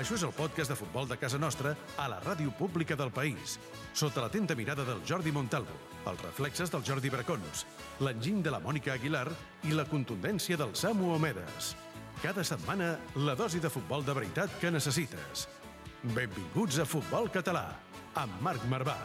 Això és el podcast de futbol de casa nostra a la ràdio pública del país, sota l'atenta mirada del Jordi Montalvo, els reflexes del Jordi Bracons, l'enginy de la Mònica Aguilar i la contundència del Samu Omedes. Cada setmana, la dosi de futbol de veritat que necessites. Benvinguts a Futbol Català, amb Marc Marvà.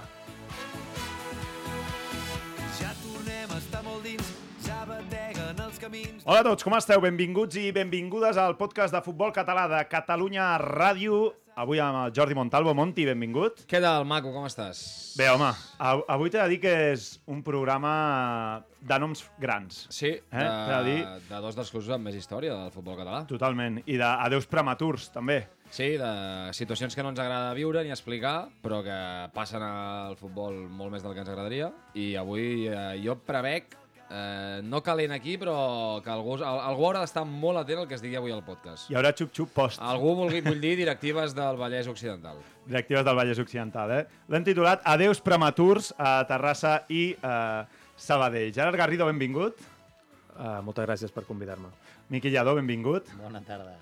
Hola a tots, com esteu? Benvinguts i benvingudes al podcast de futbol català de Catalunya Ràdio. Avui amb el Jordi Montalvo. Monti, benvingut. Què tal, maco, com estàs? Bé, home, av- avui t'he de dir que és un programa de noms grans. Sí, Eh? de, dir- de dos dels clubs amb més història del futbol català. Totalment. I d'adeus prematurs, també. Sí, de situacions que no ens agrada viure ni explicar, però que passen al futbol molt més del que ens agradaria. I avui eh, jo prevec, eh, no calent aquí, però que algú, al- algú haurà d'estar molt atent al que es digui avui al podcast. Hi haurà xup-xup post. Algú vulgui, vull dir directives del Vallès Occidental. Directives del Vallès Occidental, eh? L'hem titulat Adeus prematurs a Terrassa i eh, Sabadell. Gerard Garrido, benvingut. Uh, moltes gràcies per convidar-me. Miqui Lladó, benvingut. Bona tarda.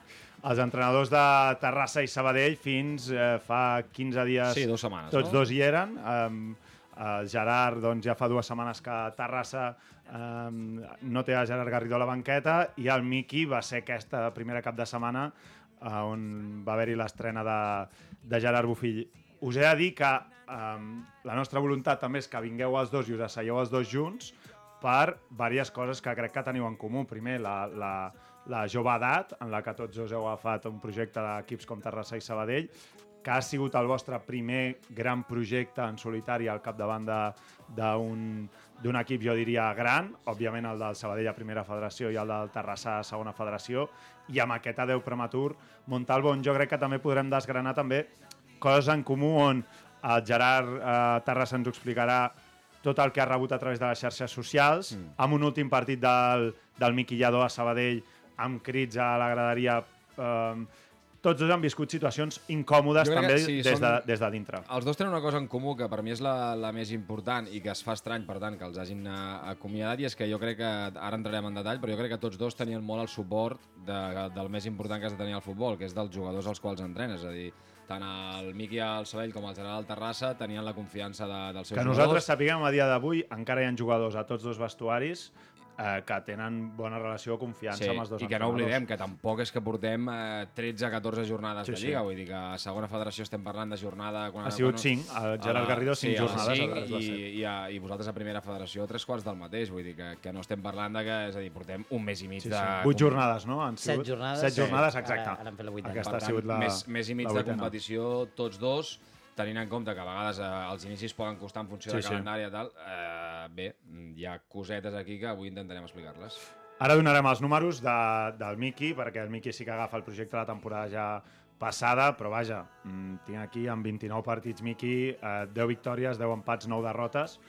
Els entrenadors de Terrassa i Sabadell fins eh, fa 15 dies... Sí, dues setmanes, Tots no? dos hi eren. Um, el Gerard doncs, ja fa dues setmanes que Terrassa um, no té a Gerard Garrido a la banqueta i el Miqui va ser aquesta primera cap de setmana uh, on va haver-hi l'estrena de, de Gerard Bufill. Us he de dir que um, la nostra voluntat també és que vingueu els dos i us asseieu els dos junts per diverses coses que crec que teniu en comú. Primer, la, la, la jove edat, en la que tots dos heu agafat un projecte d'equips com Terrassa i Sabadell, que ha sigut el vostre primer gran projecte en solitari al capdavant d'un d'un equip, jo diria, gran, òbviament el del Sabadell a primera federació i el del Terrassa a segona federació, i amb aquest adeu prematur, Montalvo, on jo crec que també podrem desgranar també coses en comú on el Gerard eh, Terrassa ens explicarà tot el que ha rebut a través de les xarxes socials, mm. amb un últim partit del, del Miqui Lladó a Sabadell, amb crits a la graderia... Eh, tots dos han viscut situacions incòmodes també que sí, des, de, són- des de dintre. Els dos tenen una cosa en comú que per mi és la, la més important i que es fa estrany, per tant, que els hagin acomiadat i és que jo crec que, ara entrarem en detall, però jo crec que tots dos tenien molt el suport de, del més important que has de tenir al futbol, que és dels jugadors als quals entrenes, és a dir, tant el Miqui al Sabell com el Gerard Terrassa tenien la confiança de, dels seus Que jugadors. nosaltres sapiguem a dia d'avui encara hi ha jugadors a tots dos vestuaris eh, que tenen bona relació o confiança Sí, amb els dos i que no oblidem que tampoc és que portem eh, 13-14 jornades Sí, de sí. Lliga, vull dir que a segona federació estem parlant de jornada... Quan, Ha sigut quan- cinc, el Gerard Garrido, cinc sí, a les jornades, cinc, aleshores va i, ser. i, a, i vosaltres a primera federació tres quarts del mateix, vull dir que, que no estem parlant de que, és a dir, portem un mes i mig Sí, de... sí. Vuit jornades, no? Han Set sigut? jornades. Set Sí. jornades, Ara- exacte. ara han fet la vuitena. Aquesta Per ha tant, sigut la més, més i mig la de competició, tots dos, tenint en compte que a vegades eh, els inicis poden costar en funció Sí, de sí. calendari i tal, eh, bé, hi ha cosetes aquí que avui intentarem explicar-les. Ara donarem els números de, del Miki, perquè el Miki sí que agafa el projecte de la temporada ja passada, però vaja, mm, tinc aquí amb 29 partits Miki, eh, 10 victòries, 10 empats, 9 derrotes.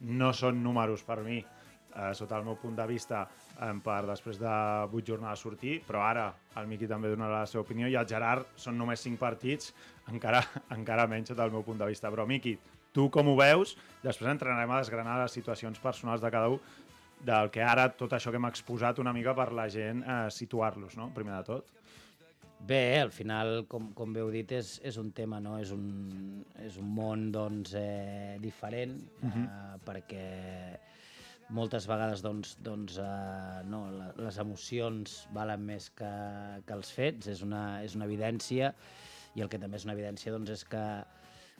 No són números per mi, eh, sota el meu punt de vista, eh, per després de 8 jornades sortir, però ara el Miki també donarà la seva opinió i el Gerard són només 5 partits, encara, encara menys sota el meu punt de vista. Però Miki, tu com ho veus? Després entrenarem a desgranar les situacions personals de cada un, del que ara tot això que hem exposat una mica per la gent eh, situar-los, no? primer de tot. Bé, al final, com, com bé heu dit, és, és un tema, no? És un, és un món, doncs, eh, diferent, eh, perquè moltes vegades, doncs, doncs eh, no, les emocions valen més que, que els fets, és una, és una evidència, i el que també és una evidència, doncs, és que,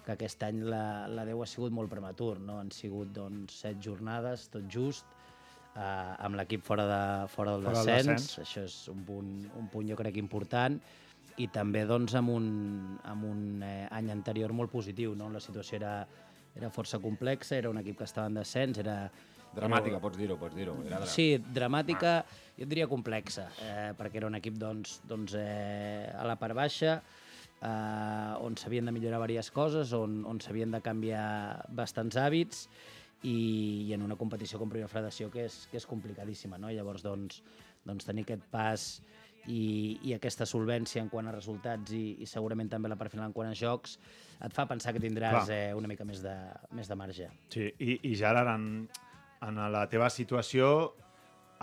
que aquest any la, la Déu ha sigut molt prematur, no? Han sigut, doncs, set jornades, tot just, eh, amb l'equip fora, de, fora del Fora descens, descens. això és un punt, un punt jo crec important, i també doncs, amb un, amb un eh, any anterior molt positiu. No? La situació era, era força complexa, era un equip que estava en descens, era... Dramàtica, pots dir-ho, pots dir-ho. Era dra- Sí, dramàtica, jo et diria complexa, eh, perquè era un equip doncs, doncs, eh, a la part baixa, eh, on s'havien de millorar diverses coses, on, on s'havien de canviar bastants hàbits i, i en una competició com Primera Federació que és, que és complicadíssima. No? I llavors, doncs, doncs tenir aquest pas i, i aquesta solvència en quant a resultats i, i segurament també la part final en quant a jocs et fa pensar que tindràs Clar. eh, una mica més de, més de marge. Sí, i, i Gerard, en, en la teva situació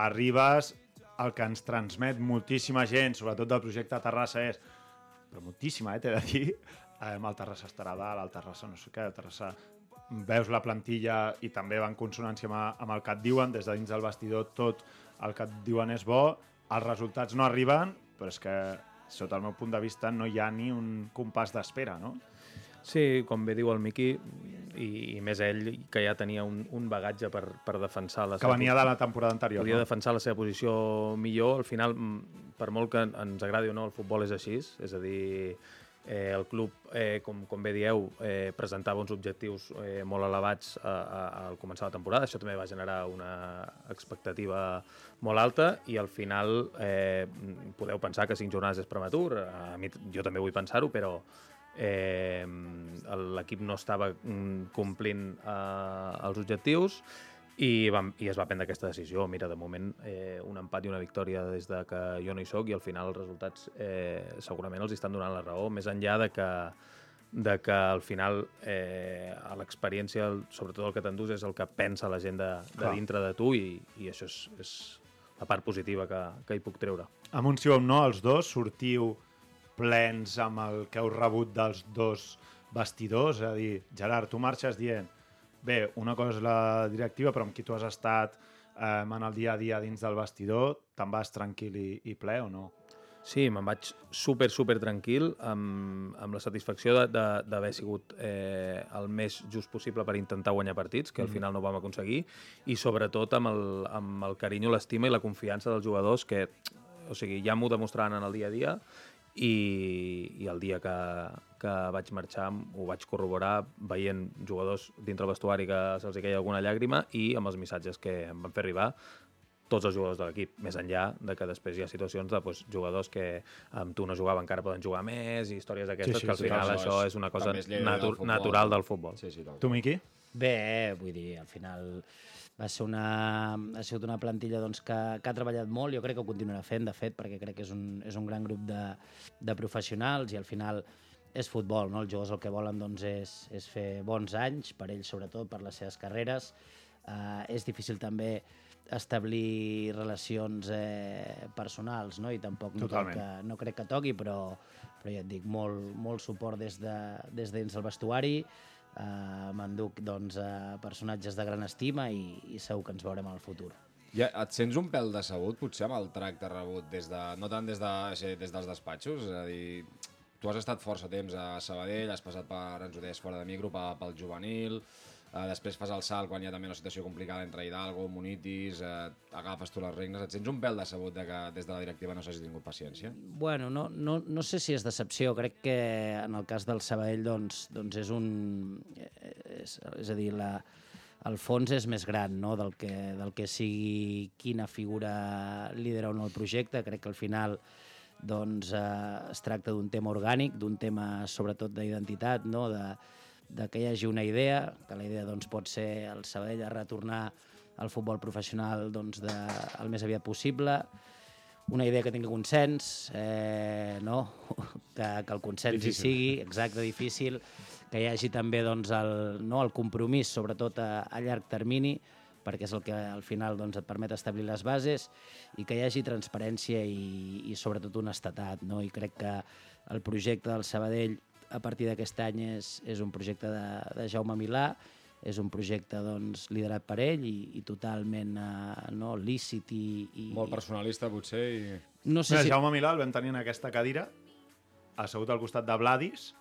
arribes el que ens transmet moltíssima gent, sobretot del projecte Terrassa, és, però moltíssima, eh, t'he de dir, eh, el Terrassa estarà dalt, el Terrassa no sé què, el Terrassa veus la plantilla i també va en consonància amb, amb el que et diuen, des de dins del vestidor tot el que et diuen és bo, els resultats no arriben, però és que sota el meu punt de vista no hi ha ni un compàs d'espera, no? Sí, com bé diu el Miqui, i, i més ell, que ja tenia un, un bagatge per, per defensar la Que venia de la temporada anterior, podia no? defensar la seva posició millor. Al final, mm, per molt que ens agradi o no, el futbol és així. És a dir, eh, el club, eh, com, com bé dieu, eh, presentava uns objectius eh, molt elevats a, a, al començar la temporada. Això també va generar una expectativa molt alta i al final eh, podeu pensar que cinc jornades és prematur. A mi, jo també vull pensar-ho, però eh, l'equip no estava mm, complint eh, els objectius i, vam, i es va prendre aquesta decisió. Mira, de moment, eh, un empat i una victòria des de que jo no hi sóc i al final els resultats eh, segurament els estan donant la raó, més enllà de que de que al final eh, a l'experiència, sobretot el que t'endús, és el que pensa la gent de, de Clar. dintre de tu i, i això és, és la part positiva que, que hi puc treure. amb un sí o un no, els dos sortiu plens amb el que heu rebut dels dos vestidors, és a dir, Gerard, tu marxes dient bé, una cosa és la directiva, però amb qui tu has estat eh, en el dia a dia dins del vestidor, te'n vas tranquil i, i ple o no? Sí, me'n vaig super, super tranquil, amb, amb la satisfacció d'haver sigut eh, el més just possible per intentar guanyar partits, que al final no vam aconseguir, i sobretot amb el, amb el carinyo, l'estima i la confiança dels jugadors que, o sigui, ja m'ho demostraran en el dia a dia i, i el dia que, que vaig marxar ho vaig corroborar veient jugadors dintre el vestuari que se'ls hi queia alguna llàgrima i amb els missatges que em van fer arribar tots els jugadors de l'equip, més enllà de que després hi ha situacions de doncs, jugadors que amb tu no jugava encara poden jugar més i històries d'aquestes, Sí, sí, que al sí, final això és una cosa del natu futbol. natural del futbol. Sí, sí, Tu. Miqui? Bé, vull dir, al final va ser una, ha sigut una plantilla doncs, que, que ha treballat molt, jo crec que ho continuarà fent, de fet, perquè crec que és un, és un gran grup de, de professionals i al final és futbol, no? els jugadors el que volen doncs, és, és fer bons anys, per ells sobretot, per les seves carreres. Uh, és difícil també establir relacions eh, personals, no? i tampoc no crec, que, no crec que toqui, però, però ja et dic, molt, molt suport des de, des de dins del vestuari, Uh, M'enduc doncs, a personatges de gran estima i, i segur que ens veurem al futur. Ja, et sents un pèl decebut, potser, amb el tracte rebut, des de, no tant des, de, sí, des dels despatxos? És a dir, tu has estat força temps a Sabadell, has passat per, ens ho deies, fora de micro, pel juvenil, eh, després fas el salt quan hi ha també una situació complicada entre Hidalgo, Munitis, eh, agafes tu les regnes. Et sents un pèl decebut de que des de la directiva no s'hagi tingut paciència? Bueno, no, no, no sé si és decepció, crec que en el cas del Sabadell doncs, doncs és un... És, és a dir, la, el fons és més gran no? del, que, del que sigui quina figura lidera o no el projecte. Crec que al final doncs, eh, es tracta d'un tema orgànic, d'un tema sobretot d'identitat, no? de, de que hi hagi una idea, que la idea doncs, pot ser el Sabadell a retornar al futbol professional doncs, de, el més aviat possible, una idea que tingui consens, eh, no? que, que el consens difícil. hi sigui, exacte, difícil, que hi hagi també doncs, el, no, el compromís, sobretot a, a llarg termini, perquè és el que al final doncs, et permet establir les bases i que hi hagi transparència i, i sobretot honestedat. No? I crec que el projecte del Sabadell a partir d'aquest any és, és un projecte de, de Jaume Milà, és un projecte doncs, liderat per ell i, i totalment eh, no, lícit i, i... Molt personalista, potser, i... No sé Mira, si... Jaume Milà el vam tenir en aquesta cadira, assegut al costat de Vladis,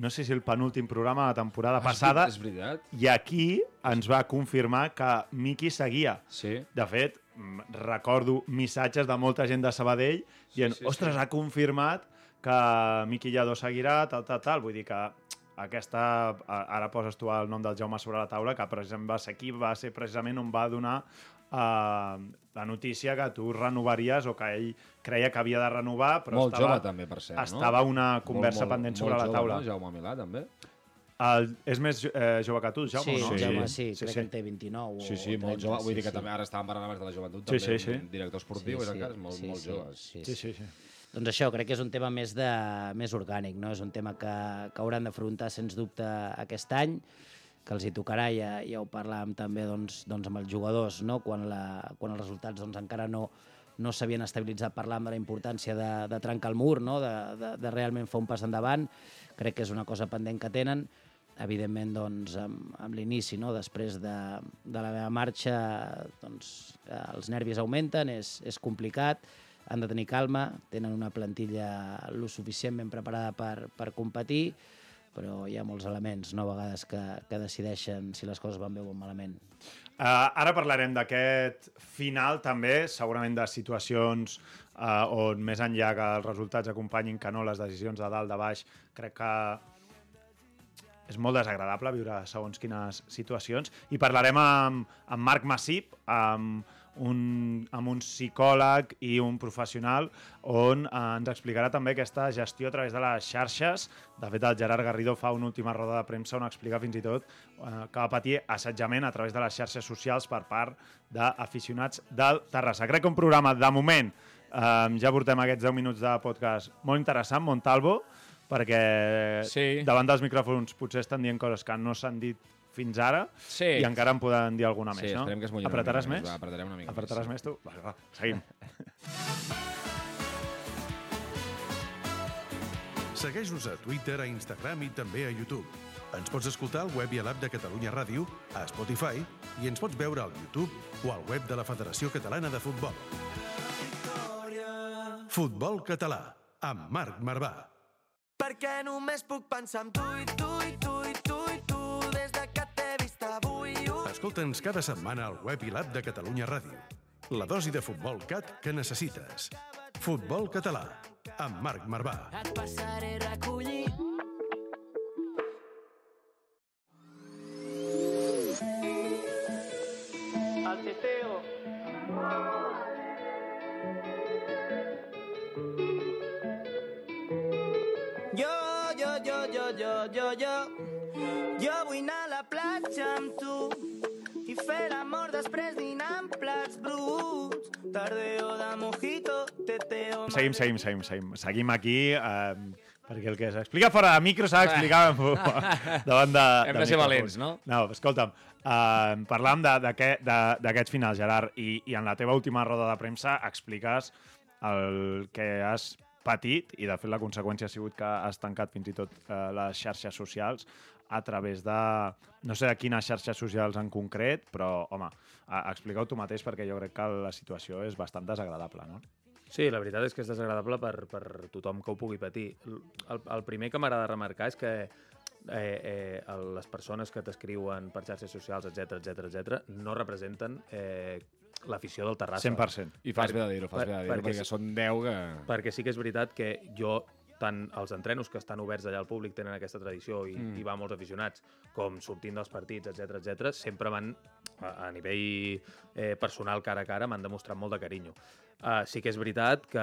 no sé si el penúltim programa de la temporada passada, És veritat? i aquí ens va confirmar que Miki seguia. Sí. De fet, mm, recordo missatges de molta gent de Sabadell dient, sí, ostres, sí. ha confirmat que Miqui Lladó seguirà, tal, tal, tal. Vull dir que aquesta... Ara poses tu el nom del Jaume sobre la taula, que precisament va ser aquí, va ser precisament on va donar eh, la notícia que tu renovaries o que ell creia que havia de renovar, però Molt estava, jove també, per cert, no? estava una conversa molt, molt, pendent sobre molt la jove, taula. No? Jaume Milà, també. El, és més eh, jove que tu, Jaume, sí, o no? Jaume, sí, sí, crec sí. que en té 29 Sí, sí, o molt 30, jove. Vull dir que sí. també ara estàvem parlant abans de la joventut, Sí, també sí, sí. director esportiu, és encara és molt, sí, molt sí, jove. Sí, Sí, sí, sí. Doncs això, crec que és un tema més, de, més orgànic, no? és un tema que, que hauran d'afrontar sens dubte aquest any, que els hi tocarà, ja, ja ho parlàvem també doncs, doncs amb els jugadors, no? quan, la, quan els resultats doncs, encara no, no s'havien estabilitzat, parlant de la importància de, de trencar el mur, no? de, de, de realment fer un pas endavant, crec que és una cosa pendent que tenen, evidentment doncs, amb, amb l'inici, no? després de, de la meva marxa, doncs, eh, els nervis augmenten, és, és complicat, han de tenir calma, tenen una plantilla lo suficientment preparada per, per competir, però hi ha molts elements, no, a vegades, que, que decideixen si les coses van bé o malament. Uh, ara parlarem d'aquest final també, segurament de situacions uh, on més enllà que els resultats acompanyin que no les decisions de dalt, de baix, crec que és molt desagradable viure segons quines situacions. I parlarem amb, amb Marc Massip, amb un, amb un psicòleg i un professional on eh, ens explicarà també aquesta gestió a través de les xarxes. De fet, el Gerard Garrido fa una última roda de premsa on explica fins i tot eh, que va patir assetjament a través de les xarxes socials per part d'aficionats del Terrassa. Crec que un programa, de moment, eh, ja portem aquests 10 minuts de podcast molt interessant, Montalvo, perquè Sí. davant dels micròfons potser estan dient coses que no s'han dit fins ara Sí. i encara en poden dir alguna Sí, més, no? esperem que es Apretaràs més? més, va, apretarem una mica Apretaràs més, més, tu? Va, va, seguim. Segueix-nos a Twitter, a Instagram i també a YouTube. Ens pots escoltar al web i a l'app de Catalunya Ràdio, a Spotify i ens pots veure al YouTube o al web de la Federació Catalana de Futbol. Futbol català, amb Marc Marvà. Perquè només puc pensar en tu i tu i tu i tu Escolta'ns cada setmana al web i l'app de Catalunya Ràdio. La dosi de futbol cat que necessites. Futbol català, amb Marc Marvà. Et passaré a recollir. El teteo. Jo, jo, jo, jo, jo, jo, jo. Jo vull anar a la platja amb tu plats bruts. Tardeo de mojito, teteo... Seguim, seguim, seguim, seguim. Seguim aquí, eh, perquè el que s'explica fora de micro s'ha d'explicar davant de Hem de de ser valents, no? No, escolta'm, eh, parlàvem de- d'aquest de- d'aquest final, Gerard, i, i en la teva última roda de premsa expliques el que has patit i de fet la conseqüència ha sigut que has tancat fins i tot eh, les xarxes socials a través de... no sé de quines xarxes socials en concret, però, home, explica-ho tu mateix perquè jo crec que la situació és bastant desagradable, no? Sí, la veritat és que és desagradable per, per tothom que ho pugui patir. El, el primer que m'agrada remarcar és que eh, eh, les persones que t'escriuen per xarxes socials, etc etc etc, no representen eh, l'afició del Terrassa. 100%. I fas Per- bé de dir-ho, fas per- bé de dir-ho, perquè perquè, sí. són 10 que... Perquè sí que és veritat que jo tant els entrenos que estan oberts allà al públic tenen aquesta tradició i, mm. i va molts aficionats, com sortint dels partits, etc etc, sempre van, a, a nivell eh, personal, cara a cara, m'han demostrat molt de carinyo. Uh, sí que és veritat que,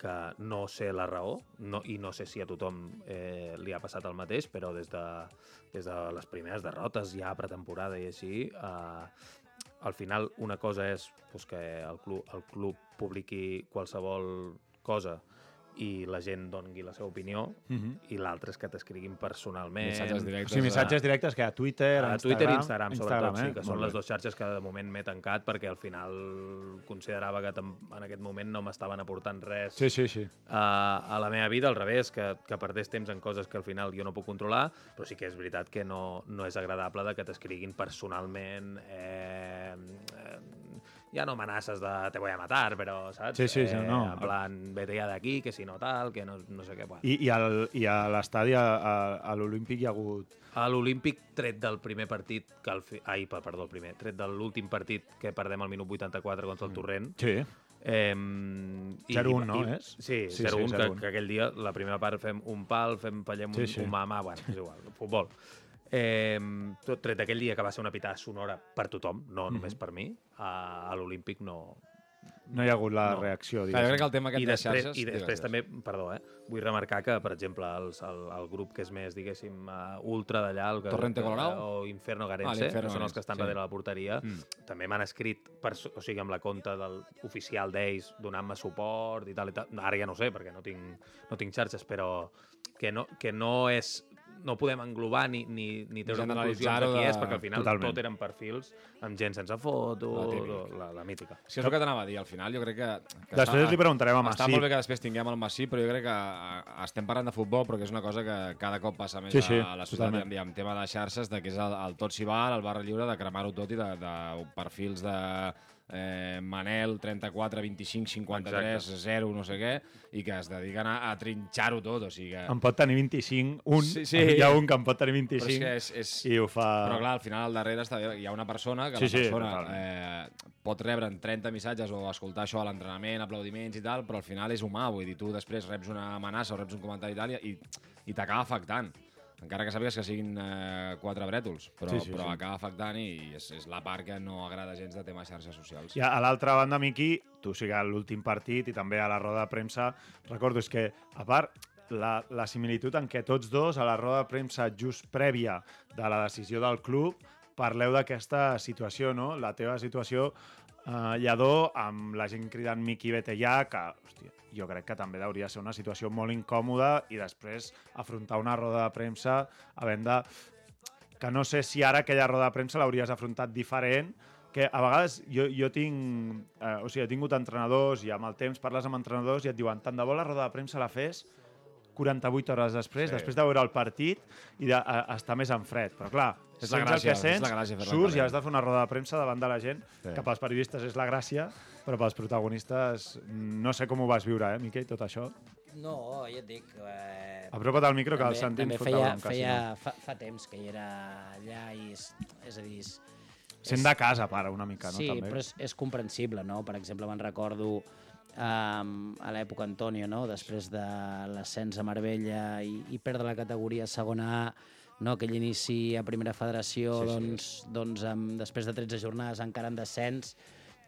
que no sé la raó no, i no sé si a tothom eh, li ha passat el mateix, però des de, des de les primeres derrotes ja a pretemporada i així, uh, al final una cosa és pues, que el club, el club publiqui qualsevol cosa i la gent dongui la seva opinió Mm -hmm. i l'altre és que t'escriguin personalment. Missatges O directes. sigui, missatges directes que a Twitter, A a Twitter i Instagram... Instagram, sobretot, sí, eh? que són les dues xarxes que de moment m'he tancat perquè al final considerava que en aquest moment no m'estaven aportant res Sí, sí, sí. a, a la meva vida, al revés, que, que perdés temps en coses que al final jo no puc controlar, però sí que és veritat que no, no és agradable de que t'escriguin personalment eh, eh, ja no amenaces de te voy a matar, però, saps? Sí, sí, sí, eh, no. En plan, vete ja d'aquí, que si no tal, que no, no sé què. Bueno. I, i, al, i a l'estadi, a, a, a l'Olímpic, hi ha hagut... A l'Olímpic, tret del primer partit, que al fi... ai, perdó, el primer, tret de l'últim partit que perdem al minut 84 contra el Torrent, Sí. Eh, 0-1, no, és? Sí, Sí, sí, 0-1, que, 0-1. que aquell dia, la primera part fem un pal, fem, fallem Sí, un, sí. un mamà, bueno, és igual, futbol. Eh, tot tret d'aquell dia que va ser una pitada sonora per tothom, no només per mi, a, a l'Olímpic no... No hi ha hagut la No. reacció, Clar, jo crec diguéssim. que el tema aquest I de després, xarxes... I després digues, també, perdó, eh, vull remarcar que, per exemple, els, el, el grup que és més, diguéssim, uh, ultra d'allà, el que- Torrente Colorado? o Inferno Garense, Ah, que són els que estan sí. darrere la porteria, Mm. també m'han escrit, per, o sigui, amb la compte del oficial d'ells, donant-me suport i tal i tal. Ara ja no sé, perquè no tinc, no tinc xarxes, però que no, que no és no podem englobar ni, ni, ni treure conclusions de qui de- és, perquè al final Totalment. tot eren perfils amb gent sense foto, La típica. la, la mítica. És que és el que t'anava a dir, al final jo crec que... que Després està, li preguntarem a Està Masip. molt bé que després tinguem el Massip, però jo crec que estem parlant de futbol, però que és una cosa que cada cop passa més Sí, sí, a, la societat, totalment. amb tema de xarxes, de que és el, el tot s'hi val, el barra lliure, de cremar-ho tot i de, de perfils de eh, Manel, 34, 25, 53, Exacte. 0, no sé què, i que es dediquen a, a trinxar-ho tot, o sigui que... Em pot tenir 25, un, Sí, sí. hi ha un que em pot tenir Però és 25 que és, és, i ho fa... Però clar, al final al darrere està, hi ha una persona que Sí, la sí, persona totalment. eh, pot rebre en 30 missatges o escoltar això a l'entrenament, aplaudiments i tal, però al final és humà, vull dir, tu després reps una amenaça o reps un comentari i tal i, i t'acaba afectant. Encara que sàpigues que siguin eh, quatre brètols, però, Sí, sí, però sí. acaba afectant i és, és la part que no agrada gens de temes xarxes socials. I a, l'altra banda, Miqui, tu o sigui, a l'últim partit i també a la roda de premsa, recordo és que, a part, la, la similitud en què tots dos, a la roda de premsa just prèvia de la decisió del club, parleu d'aquesta situació, no? La teva situació eh, llador, amb la gent cridant Miqui Betellà, que, hòstia, jo crec que també hauria de ser una situació molt incòmoda i després afrontar una roda de premsa havent de que no sé si ara aquella roda de premsa l'hauries afrontat diferent, que a vegades jo, jo tinc... Eh, o sigui, he tingut entrenadors i amb el temps parles amb entrenadors i et diuen tant de bo la roda de premsa la fes 48 hores després, Sí. després de veure el partit i d'estar més en fred. Però clar, És la gràcia, el que és sents, la gràcia surts i has de fer una roda de premsa davant de la gent, Sí. que pels periodistes és la gràcia, però pels protagonistes no sé com ho vas viure, eh, Miquel, tot això. No, ja et dic... Eh, Apropa't al micro que el també, sentim també fot la feia, bronca, feia, fa, fa temps que hi era allà i és, és a dir... És, Sent de casa, pare, una mica, no? sí, també. però és, és comprensible, no? Per exemple, me'n recordo um, a l'època Antonio, no? després de l'ascens a Marbella i, i perdre la categoria segona A, no? aquell inici a primera federació, Sí, sí. doncs, doncs amb, després de 13 jornades encara en descens,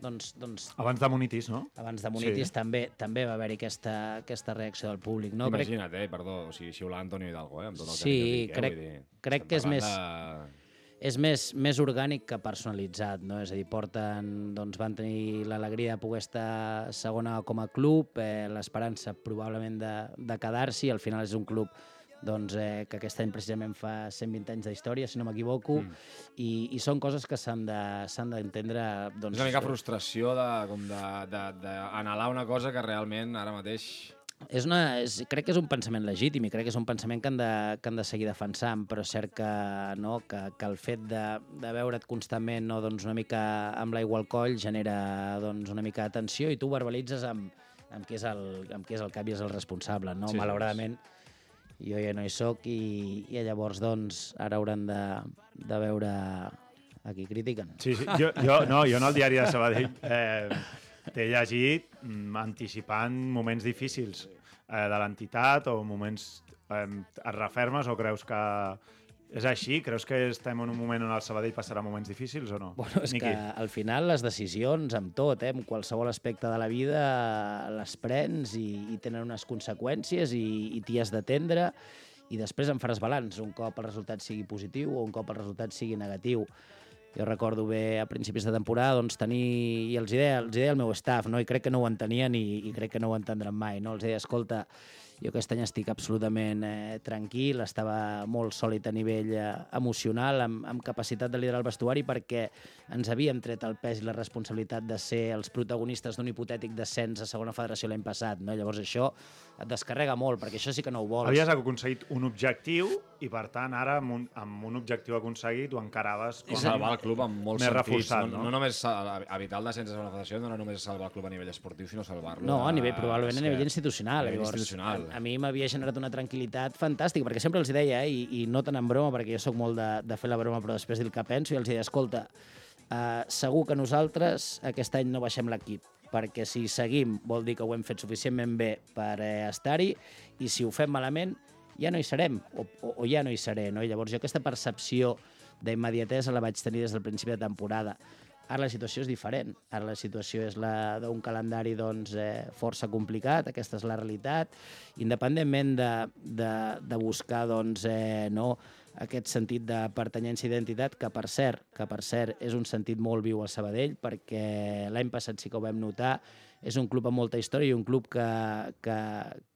doncs, doncs Abans de Monitis, no? abans de Monitis Sí. també també va haver-hi aquesta, aquesta reacció del públic. No? Imagina't, eh, perdó, o sigui, xiular Antonio Hidalgo, eh, amb tot el Sí, que dic, eh, crec- dir, crec que és més- és més, més orgànic que personalitzat, no? És a dir, porten, doncs van tenir l'alegria de poder estar segona com a club, eh, l'esperança probablement de, de quedar-s'hi, al final és un club doncs, eh, que aquest any precisament fa 120 anys d'història, si no m'equivoco, mm. i, i són coses que s'han de- s'han d'entendre... De... Doncs, És una mica frustració de, com de, de, d'anhelar una cosa que realment ara mateix... És una, és, crec que és un pensament legítim i crec que és un pensament que han de, que han de seguir defensant, però és cert que, no, que, que el fet de, de veure't constantment no, doncs una mica amb l'aigua al coll genera doncs, una mica de tensió i tu verbalitzes amb, amb, qui és el, amb qui és el cap i és el responsable. No? Sí, Sí, Malauradament, jo ja no hi sóc i, i llavors doncs, ara hauran de, de veure a qui critiquen. Sí, sí. Jo, jo, no, jo en el diari de Sabadell eh, t'he llegit anticipant moments difícils eh, de l'entitat o moments... Eh, et refermes o creus que és així? Creus que estem en un moment on el Sabadell passarà moments difícils o no? Bueno, és Miqui? que al final les decisions amb tot, eh, amb qualsevol aspecte de la vida, les prens i, i tenen unes conseqüències i, i t'hi has d'atendre i després en faràs balanç un cop el resultat sigui positiu o un cop el resultat sigui negatiu. Jo recordo bé a principis de temporada doncs, tenir, i els deia, els deia al meu staff, no? i crec que no ho entenien i, i crec que no ho entendran mai. No? Els deia, escolta, jo aquest any estic absolutament eh, tranquil, estava molt sòlid a nivell eh, emocional, amb, amb capacitat de liderar el vestuari, perquè ens havíem tret el pes i la responsabilitat de ser els protagonistes d'un hipotètic descens a segona federació l'any passat. No? Llavors això et descarrega molt, perquè això sí que no ho vols. Havies aconseguit un objectiu i, per tant, ara, amb un, amb un objectiu aconseguit, ho encaraves I com salvar el club en molts més sentits. reforçat, no, no? no, només evitar el descens de la federació, no era només salvar el club a nivell esportiu, sinó salvar-lo... No, a nivell, probablement a nivell institucional. A nivell Llavors, institucional. A, mi m'havia generat una tranquil·litat fantàstica, perquè sempre els deia, eh, i, i no tant en broma, perquè jo sóc molt de, de fer la broma, però després dir el que penso, i els deia, escolta, uh, segur que nosaltres aquest any no baixem l'equip, perquè si seguim vol dir que ho hem fet suficientment bé per eh, estar-hi, i si ho fem malament ja no hi serem, o, o, o ja no hi seré. No? I llavors jo aquesta percepció d'immediatesa la vaig tenir des del principi de temporada. Ara la situació és diferent. Ara la situació és la d'un calendari doncs, eh, força complicat, aquesta és la realitat. Independentment de, de, de buscar doncs, eh, no, aquest sentit de pertanyència i identitat, que per cert, que per cert és un sentit molt viu al Sabadell, perquè l'any passat sí que ho vam notar, és un club amb molta història i un club que, que,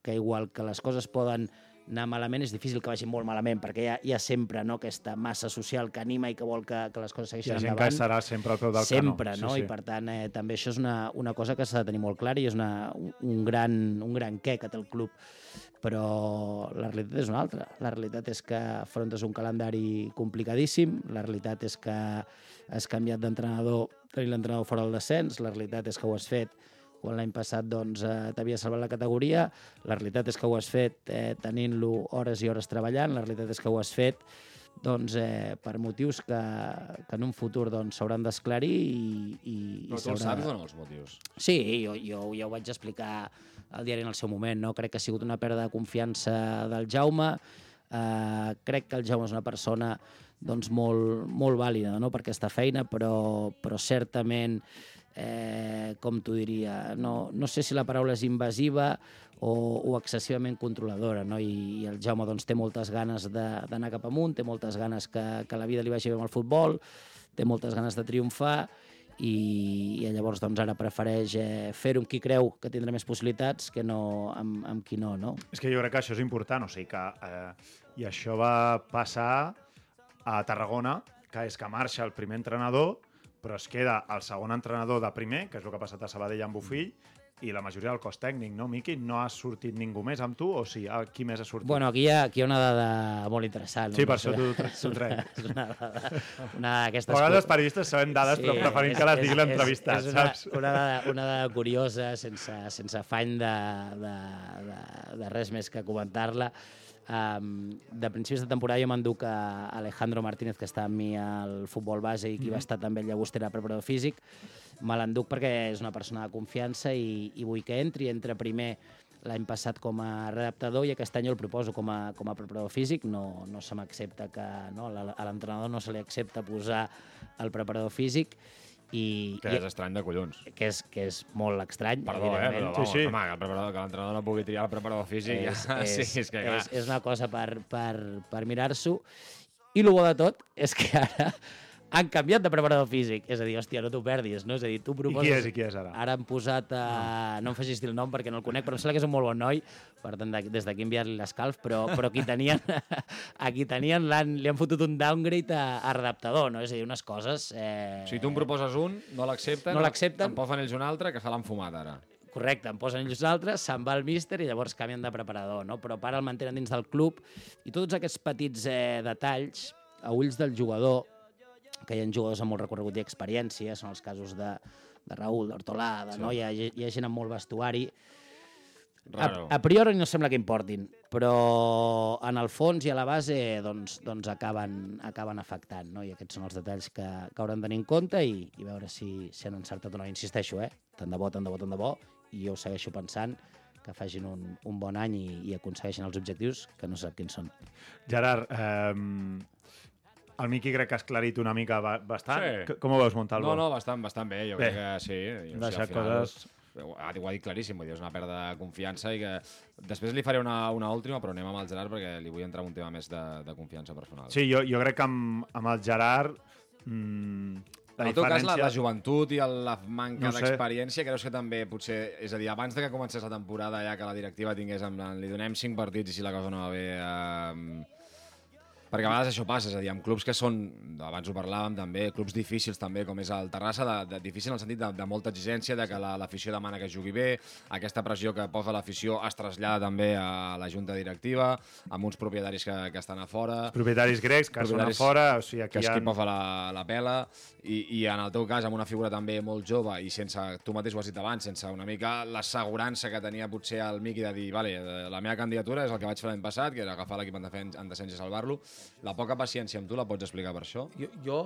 que igual que les coses poden anar malament, és difícil que vagi molt malament, perquè hi ha, hi ha sempre no, aquesta massa social que anima i que vol que, que les coses Hi segueixin ha gent endavant. que serà sempre al peu del sempre, canó. no? I per tant, eh, també això és una, una cosa que s'ha de tenir molt clara i és una, un, un, gran, un gran què que té el club. Però la realitat és una altra. La realitat és que afrontes un calendari complicadíssim, la realitat és que has canviat d'entrenador, tenint l'entrenador fora del descens, la realitat és que ho has fet quan l'any passat doncs, eh, t'havia salvat la categoria, la realitat és que ho has fet eh, tenint-lo hores i hores treballant, la realitat és que ho has fet doncs, eh, per motius que, que en un futur doncs, s'hauran d'esclarir i, i, i Però tu els saps o no, els motius? Sí, jo, jo ja ho vaig explicar al diari en el seu moment. No? Crec que ha sigut una pèrdua de confiança del Jaume. Uh, crec que el Jaume és una persona doncs, molt, molt vàlida no? per aquesta feina, però, però certament, eh, com t'ho diria, no, no sé si la paraula és invasiva o, o excessivament controladora, no? I, i el Jaume doncs, té moltes ganes d'anar cap amunt, té moltes ganes que, que la vida li vagi bé amb el futbol, té moltes ganes de triomfar i, i llavors doncs, ara prefereix eh, fer-ho amb qui creu que tindrà més possibilitats que no amb, amb qui no, no? És que jo crec que això és important, o sigui que... Eh, I això va passar a Tarragona, que és que marxa el primer entrenador, però es queda el segon entrenador de primer, que és el que ha passat a Sabadell amb Bufill, i la majoria del cos tècnic, no, Miqui? No ha sortit ningú més amb tu? O sí, ah, qui més ha sortit? Bueno, aquí hi ha, aquí hi ha una dada molt interessant. Sí, no? per això t'ho tre- t'ho trec. És una dada, una a d'aquestes... vegades els periodistes sabem dades, però preferim que les digui és- l'entrevistat, és una, saps? Una dada, una dada curiosa, sense, sense afany de, de, de, de res més que comentar-la. Um, de principis de temporada jo m'enduc a Alejandro Martínez, que està amb mi al futbol base i qui va estar també al Llagostera preparador físic. Me l'enduc perquè és una persona de confiança i, i vull que entri. Entra primer l'any passat com a redactador i aquest any el proposo com a, com a preparador físic. No, no se m'accepta que... No, a l'entrenador no se li accepta posar el preparador físic i, Que i és estrany de collons. que és, que és molt estrany, Perdó, eh? Però, vamos, sí. home, que el preparador, que l'entrenador no pugui triar el preparador físic. és, ja, és, sí, és que clar. és, és una cosa per, per, per mirar-s'ho. I el bo de tot és que ara han canviat de preparador físic. És a dir, hòstia, no t'ho perdis, no? És a dir, tu I proposes... qui és, i qui és ara? Ara han posat... Uh, no em facis dir el nom perquè no el conec, però em sembla que és un molt bon noi, per tant, des d'aquí enviar-li l'escalf, però, però aquí tenien, aquí tenien l'han- li han fotut un downgrade a, a redactador, no? És a dir, unes coses... Eh... Si tu en proposes un, no l'accepten, No l'accepten. En posen ells un altre, que se l'han fumat ara. Correcte, en posen ells altres, se'n va el míster i llavors canvien de preparador, no? Però para el mantenen dins del club i tots aquests petits eh, detalls, a ulls del jugador, que hi ha jugadors amb molt recorregut i experiència, són els casos de, de Raül, d'Hortolà, de, sí. no? hi, ha, hi ha gent amb molt vestuari, a, Raro. a priori no sembla que importin, però en el fons i a la base doncs, doncs acaben, acaben afectant, no? i aquests són els detalls que, que hauran de tenir en compte i, i veure si, si han encertat o no. Insisteixo, eh? tant de bo, tant de bo, tant de bo, i jo ho segueixo pensant que facin un, un bon any i, i aconsegueixin els objectius que no sap quins són. Gerard, eh, el Miqui crec que has clarit una mica ba- bastant. Sí. Com ho veus, Montalvo? No, no, bastant, bastant bé, jo Bé. crec que sí. Jo, Deixar al final, coses- Ho ha, ho ha dit claríssim, vull dir, és una pèrdua de confiança i que després li faré una, una última, però anem amb el Gerard perquè li vull entrar en un tema més de, de confiança personal. Sí, jo, jo crec que amb, amb el Gerard... Mm, la en el teu cas, la, diferència... la joventut i el, la manca No sé. d'experiència, creus que també potser... És a dir, abans de que comencés la temporada ja que la directiva tingués en plan, li donem 5 partits i si la cosa no va bé... Eh, perquè a vegades això passa, és a dir, amb clubs que són, abans ho parlàvem també, clubs difícils també, com és el Terrassa, de, de, difícil en el sentit de, de molta exigència, de que la- l'afició demana que jugui bé, aquesta pressió que posa l'afició es trasllada també a la junta directiva, amb uns propietaris que, que estan a fora, Propietaris grecs que són a Propietaris fora, o sigui, aquí que hi ha... Skipov fa la, la pela i, i en el teu cas amb una figura també molt jove i sense, tu mateix ho has dit abans, sense una mica l'assegurança que tenia potser el Miqui de dir, vale, eh, la meva candidatura és el que vaig fer l'any passat, que era agafar l'equip en en descens i salvar-lo. La poca paciència amb tu la pots explicar per això? Jo, jo,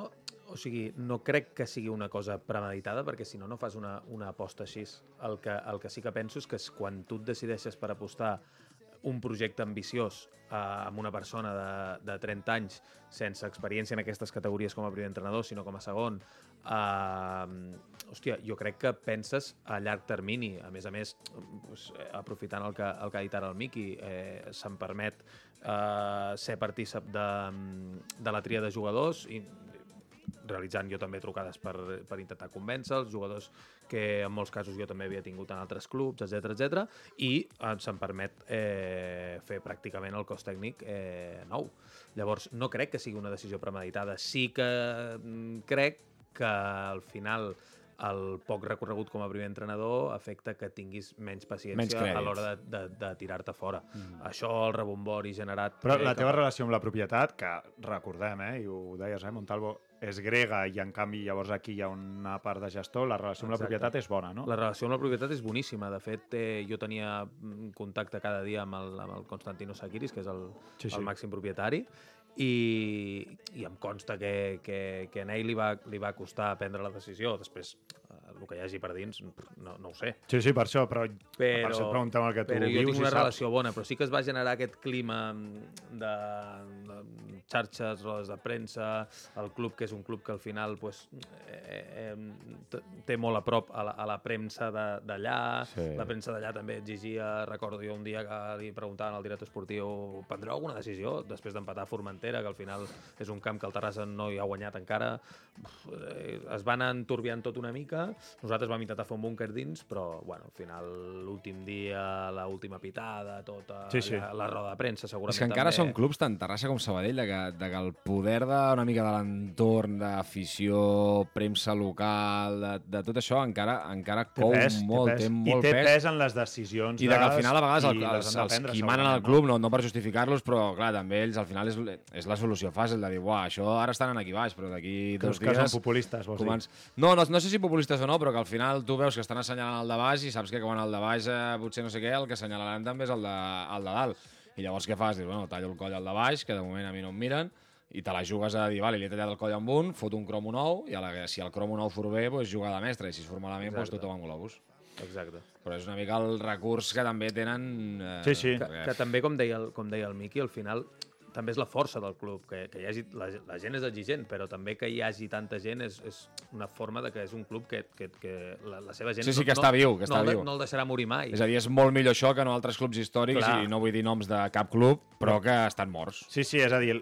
o sigui, no crec que sigui una cosa premeditada, perquè si no, no fas una, una aposta així. El que, el que sí que penso és que és quan tu et decideixes per apostar un projecte ambiciós eh, amb una persona de, de 30 anys sense experiència en aquestes categories com a primer entrenador, sinó com a segon, eh, hòstia, jo crec que penses a llarg termini. A més a més, doncs, aprofitant el que, el que ha dit ara el Miqui, eh, se'm permet eh, ser partícip de, de la tria de jugadors i realitzant jo també trucades per, per intentar convèncer els jugadors que en molts casos jo també havia tingut en altres clubs, etc etc i eh, se'm permet eh, fer pràcticament el cos tècnic eh, nou. Llavors, no crec que sigui una decisió premeditada. Sí que mm, crec que al final el poc recorregut com a primer entrenador afecta que tinguis menys Menys paciència crèdits. a l'hora de, de, de tirar-te fora. Mm. Això, el rebombori generat... Però la que- teva relació amb la propietat, que recordem, eh, i ho deies, eh, Montalvo, és grega i en canvi llavors aquí hi ha una part de gestor, la relació amb la propietat és bona, no? La relació amb la propietat és boníssima. De fet, eh, jo tenia contacte cada dia amb el, amb el Constantino Sakiris, que és el, Sí, sí. el màxim propietari, i, i em consta que, que, que a ell li va, li va costar prendre la decisió. Després, el que hi hagi per dins, no, no ho sé. Sí, sí, per això, però, per Però, això et preguntem el que tu però jo vius tinc i una saps. relació bona, però sí que es va generar aquest clima de, de xarxes, rodes de premsa, el club, que és un club que al final pues, eh, eh, té molt a prop a la, a la premsa de- d'allà, Sí. la premsa d'allà també exigia, recordo jo un dia que li preguntaven al director esportiu prendreu alguna decisió després d'empatar Formentera, que al final és un camp que el Terrassa no hi ha guanyat encara, eh, es van enturbiant tot una mica, nosaltres vam intentar fer un búnquer dins, però bueno, al final l'últim dia, l'última pitada, tota Sí, sí. La, la roda de premsa segurament És que encara també. són clubs tant Terrassa com Sabadell, de que, de que el poder d'una mica de l'entorn, d'afició, premsa local, de, de tot això, encara encara Té cou pes, molt, té pes, té molt i té pes. pes en les decisions I de que al final, a vegades, el, els, han de els prendre, qui manen al club, no, no per justificar-los, però clar, també ells al final és, és la solució fàcil de dir, uah, això ara estan aquí baix, però d'aquí dos que són dies... populistes, vols Començ... No, no, no sé si populistes o no, però que al final tu veus que estan assenyalant el de baix i saps que quan el de baix eh, potser no sé què, el que assenyalaran també és el de, el de dalt. I llavors què fas? Dius, bueno, tallo el coll al de baix, que de moment a mi no em miren, i te la jugues a dir, vale, li he tallat el coll amb un, fot un cromo nou, i a la, si el cromo nou surt bé, doncs juga de mestre, i si surt malament, doncs Exacte. tothom amb globus. Exacte. Però és una mica el recurs que també tenen... Eh, Sí, sí. Que, que també, com deia, el, com deia el Miqui, al final també és la força del club, que, que hi hagi, la, la gent és exigent, però també que hi hagi tanta gent és, és una forma de que és un club que, que, que la, la seva gent Sí, sí, no, que està viu, que no, està de- viu. no el deixarà morir mai. És a dir, és molt millor això que no altres clubs històrics, Clar. i no vull dir noms de cap club, però que estan morts. Sí, sí, és a dir,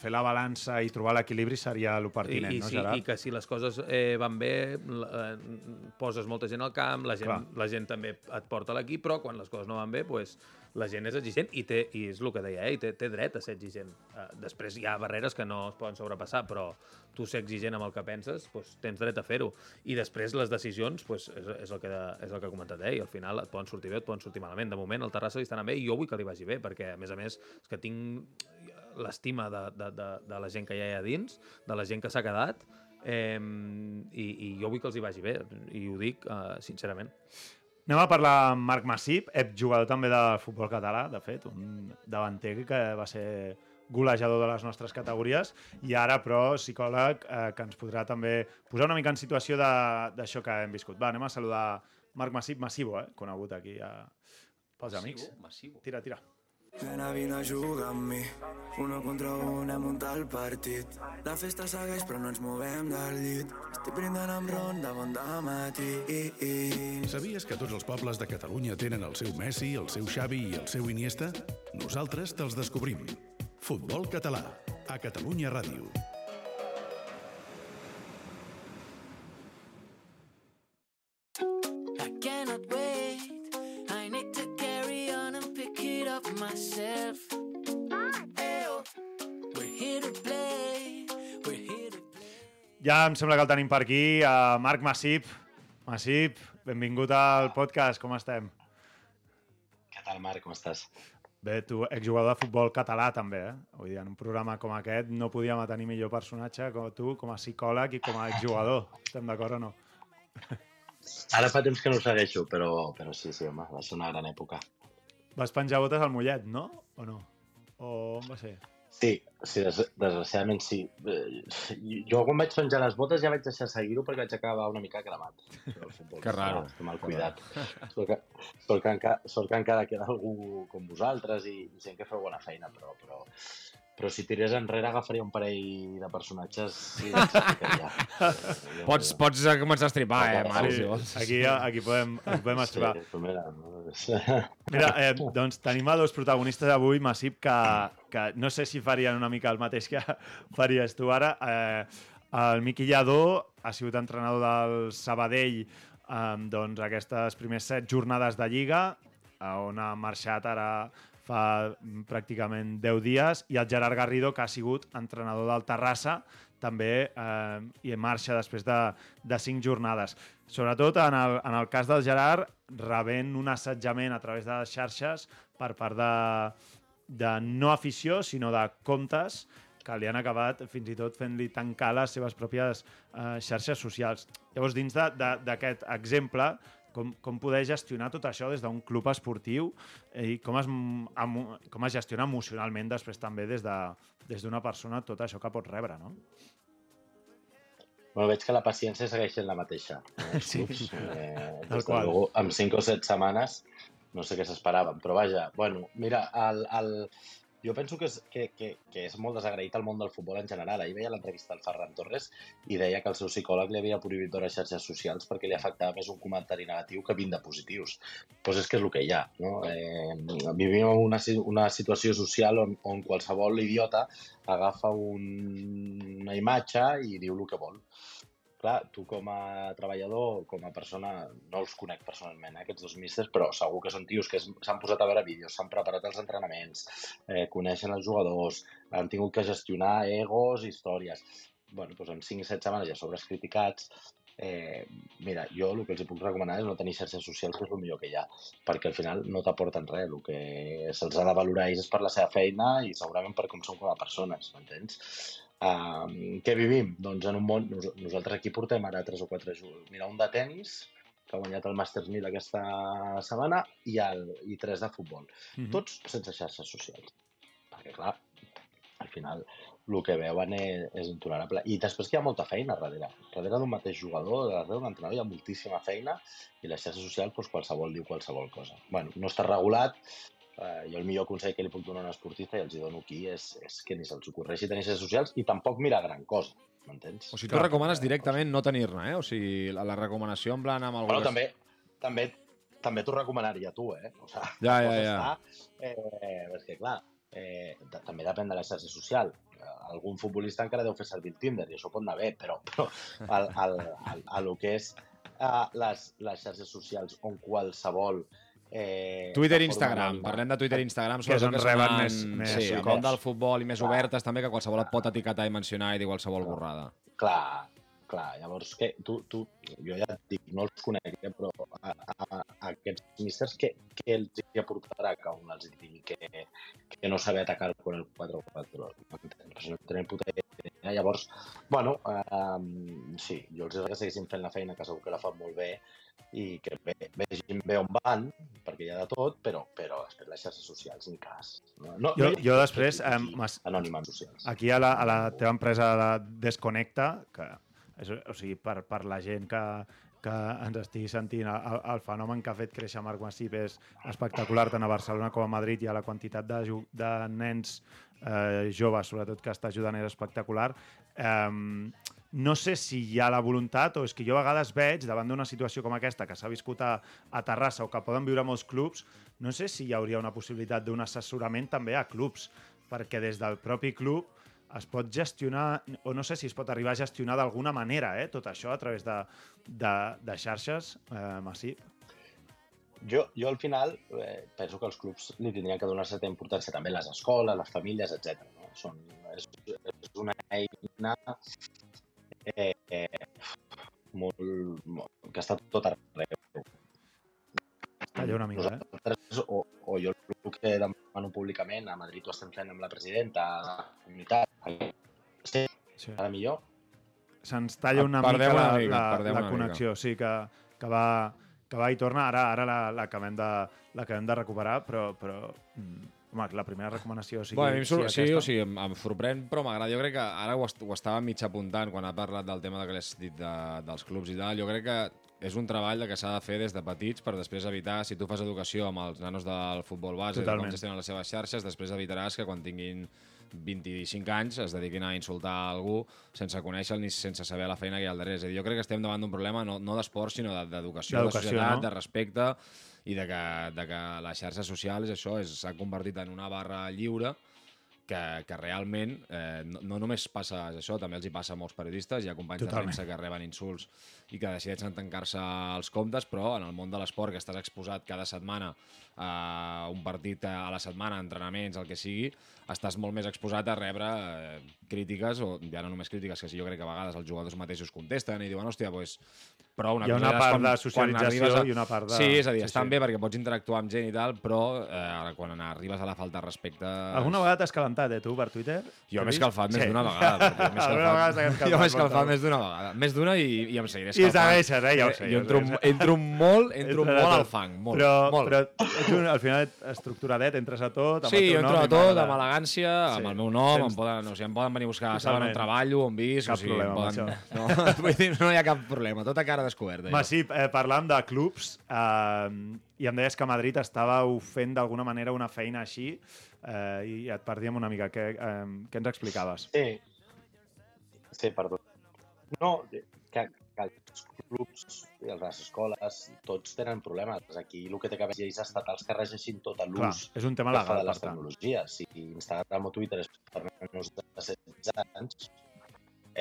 fer la balança i trobar l'equilibri seria el I, pertinent, i, no, sí, Gerard? I que si les coses eh, van bé, eh, poses molta gent al camp, la gent, Clar. la gent també et porta a l'equip, però quan les coses no van bé, pues, la gent és exigent i, té, i és el que deia ell, té, té dret a ser exigent. Eh, després hi ha barreres que no es poden sobrepassar, però tu ser exigent amb el que penses, pues, tens dret a fer-ho. I després les decisions pues, és, és, el que, és el que ha comentat ell. Al final et poden sortir bé, et poden sortir malament. De moment el Terrassa li està anant bé i jo vull que li vagi bé, perquè a més a més és que tinc l'estima de, de, de, de la gent que hi ha allà dins, de la gent que s'ha quedat, eh, i, i jo vull que els hi vagi bé, i ho dic eh, sincerament. Anem a parlar amb Marc Massip, jugador també del futbol català, de fet, un davanter que va ser golejador de les nostres categories i ara, però, psicòleg eh, que ens podrà també posar una mica en situació de- d'això que hem viscut. Va, anem a saludar Marc Massip, Massivo, eh, conegut aquí a... pels amics. Massivo. Tira, tira. Nena, vine a jugar amb mi. Uno contra un, hem muntat el partit. La festa segueix, però no ens movem del llit. Estic brindant amb ron de bon matí. I, i. Sabies que tots els pobles de Catalunya tenen el seu Messi, el seu Xavi i el seu Iniesta? Nosaltres te'ls descobrim. Futbol català, a Catalunya Ràdio. Ja em sembla que el tenim per aquí, a Marc Massip. Massip, benvingut al podcast, com estem? Què tal, Marc? Com estàs? Bé, tu, exjugador de futbol català també, eh? Vull dir, en un programa com aquest no podíem tenir millor personatge com tu, com a psicòleg i com a exjugador. Estem d'acord o no? Ara fa temps que no ho segueixo, però, però sí, sí, home, va ser una gran època. Vas penjar botes al Mollet, no? O no? O on va ser? Sí, sí, des desgraciadament sí. Eh, Jo quan vaig penjar les botes ja vaig deixar seguir-ho perquè vaig acabar una mica cremat. Futbol Que raro. Està mal cuidat. Sort que, sort, que encara, sort que encara queda algú com vosaltres i, i gent que feu bona feina, però, però, però si tirés enrere agafaria un parell de personatges i els ficaria. Pots, pots eh, començar a estripar, eh, Marc, Sí, si vols. aquí, aquí podem, aquí podem estripar. Sí, mira, no, és... Mira, eh, doncs tenim a dos protagonistes avui, Massip, que, que no sé si farien una mica el mateix que faries tu ara. Eh, el Miqui Lladó ha sigut entrenador del Sabadell eh, doncs aquestes primers set jornades de Lliga, eh, on ha marxat ara fa mm, pràcticament 10 dies, i el Gerard Garrido, que ha sigut entrenador del Terrassa, també eh, i marxa després de, de 5 jornades. Sobretot en el, en el cas del Gerard, rebent un assetjament a través de les xarxes per part de, de no afició, sinó de comptes que li han acabat fins i tot fent-li tancar les seves pròpies eh, xarxes socials. Llavors, dins d'aquest exemple, com, com poder gestionar tot això des d'un club esportiu i com es, com es gestiona emocionalment després també des de- des d'una persona tot això que pot rebre, no? Bueno, veig que la paciència segueix sent la mateixa. Eh, Sí. clubs, eh, des de qual. luego, amb 5 o 7 setmanes no sé què s'esperaven, però vaja, bueno, mira, el, el, jo penso que és, que, que, que és molt desagraït al món del futbol en general. Ahir veia l'entrevista al Ferran Torres i deia que el seu psicòleg li havia prohibit veure xarxes socials perquè li afectava més un comentari negatiu que 20 de positius. Doncs pues és que és el que hi ha. No? Eh, vivim en una, una situació social on, on qualsevol idiota agafa un, una imatge i diu el que vol clar, tu com a treballador, com a persona, no els conec personalment, eh, aquests dos místers, però segur que són tios que s'han posat a veure vídeos, s'han preparat els entrenaments, eh, coneixen els jugadors, han tingut que gestionar egos històries. bueno, doncs en 5-7 setmanes ja sobres criticats, eh, mira, jo el que els puc recomanar és no tenir xarxes socials, que és el millor que hi ha, perquè al final no t'aporten res, el que se'ls ha de valorar ells és per la seva feina i segurament per com són com a persones, m'entens? Uh, què vivim? Doncs en un món... Nos nosaltres aquí portem ara 3 o 4 jugadors. Mira, un de tennis, que ha guanyat el Masters 1000 aquesta setmana, i, el, i tres de futbol. Mhm. Tots sense xarxes socials. Perquè, clar, al final el que veuen és, és intolerable. I després que hi ha molta feina darrere. Darrere d'un mateix jugador, darrere d'un entrenador, hi ha moltíssima feina i les xarxes socials doncs, qualsevol diu qualsevol cosa. bueno, no està regulat, eh, jo el millor consell que li puc donar a un esportista, i els hi dono aquí, és, és que ni se'ls ocorreixi tenir xarxes socials i tampoc mirar gran cosa, m'entens? O sigui, tu recomanes directament no tenir-ne, eh? O sigui, la, la recomanació en plan amb algú... Bueno, que- també, també, també t'ho recomanaria a tu, eh? O sigui, Ja, ja, ja. Està, eh, perquè, clar, eh, de- també depèn de la xarxa social. Algun futbolista encara deu fer servir el Tinder i això pot anar bé, però, però el, el, el, el, el que és eh, les, les xarxes socials on qualsevol eh, Twitter i Instagram. Parlem de Twitter i Instagram. Que és sobretot on que reben són més- més Sí, el món del futbol i més Clar. obertes també, que qualsevol et pot etiquetar i mencionar i dir qualsevol borrada. Clar, clar, llavors que tu, tu, jo ja et dic, no els conec, eh, però a, a, a aquests místers què, què els hi aportarà que un els digui que, que no sabe atacar con el 4-4? Pues no tenen puta idea. Llavors, bueno, eh, sí, jo els diria que seguissin fent la feina, que segur que la fan molt bé, i que ve, vegin bé on van, perquè hi ha de tot, però, però després les xarxes socials ni cas. No, no, Jo, no jo després, que eh, en socials. aquí a la, a la teva empresa de Desconnecta, que és, o sigui, per, per la gent que, que ens estigui sentint, el, el fenomen que ha fet créixer Marc Massip és espectacular tant a Barcelona com a Madrid i a la quantitat de, de nens eh, joves, sobretot, que està ajudant és espectacular. Eh, no sé si hi ha la voluntat o és que jo a vegades veig, davant d'una situació com aquesta, que s'ha viscut a, a Terrassa o que poden viure molts clubs, no sé si hi hauria una possibilitat d'un assessorament també a clubs, perquè des del propi club es pot gestionar, o no sé si es pot arribar a gestionar d'alguna manera, eh, tot això a través de, de, de xarxes, eh, Massip. Jo, jo al final eh, penso que els clubs li tindrien que donar certa importància també les escoles, les famílies, etc. No? Són, és, és una eina eh, eh, molt, molt, que està tot arreu. Talla una mica, eh? O, o jo el que demano públicament, a Madrid ho estem fent amb la presidenta, a la comunitat, sí, Sí. ara millor, Se'ns talla una Perdem mica una la, mica, la, perdem la una connexió, sí, que, que, va, que va i torna. Ara ara la- l'acabem de, l'acabem de recuperar, però, però mm, Home, la primera recomanació sigui... Bueno, a mi em surt, sí, aquesta. o sigui, em, em sorprèn, però m'agrada. Jo crec que ara ho, est ho estava mig apuntant quan ha parlat del tema de que l'has dit de, dels clubs i tal. Jo crec que és un treball que s'ha de fer des de petits per després evitar, si tu fas educació amb els nanos del futbol base, de com Totalment. gestionen les seves xarxes, després evitaràs que quan tinguin 25 anys es dediquin a insultar algú sense conèixer ni sense saber la feina que hi ha al darrere. És a dir, jo crec que estem davant d'un problema no, no d'esport, sinó de- d'educació, de, de societat, no? de respecte i de que, de que les xarxes socials això s'ha convertit en una barra lliure que, que realment eh, no, no només passa això, també els hi passa a molts periodistes, hi ha companys Totalment. de premsa que reben insults i que decideixen tancar-se als comptes, però en el món de l'esport que estàs exposat cada setmana a un partit a la setmana, entrenaments, el que sigui, estàs molt més exposat a rebre eh, crítiques, o ja no només crítiques, que sí, jo crec que a vegades els jugadors mateixos contesten i diuen, hòstia, doncs, però una Hi ha una part quan- de socialització arribes i una part de- Sí, és a dir, Sí, estan sí. bé perquè pots interactuar amb gent i tal, però eh, quan arribes a la falta de respecte... Alguna vegada t'has calentat, eh, tu, per Twitter? Jo m'he escalfat més Sí. d'una vegada. perquè escalfat, t'has jo m'he escalfat, més d'una vegada. Més d'una i, i em seguiré I segueixes, eh? Ja ho sé, Jo ja ho entro, sé. entro molt, entro Entres a molt al fang, molt. però, molt. Però tu, al final, estructuradet, entres a tot, amb Sí, el teu jo entro nom, a tot, amb elegància, amb Sí. el meu nom, Tens- em poden, o sigui, em poden venir a buscar, Totalment. saben on treballo, on visc, Cap o sigui, problema em amb poden... això. No, vull dir, no hi ha cap problema, tota cara descoberta. jo. Massip, eh, parlàvem de clubs eh, i em deies que a Madrid estàveu fent d'alguna manera una feina així eh, i et perdíem una mica. Què, eh, què ens explicaves? Sí. Sí, perdó. No, que els clubs i les escoles, tots tenen problemes. Aquí el que té que haver lleis estatals que regeixin tot l'ús és un tema legal, de les tecnologies. Si Instagram o Twitter és per menys de 16 anys,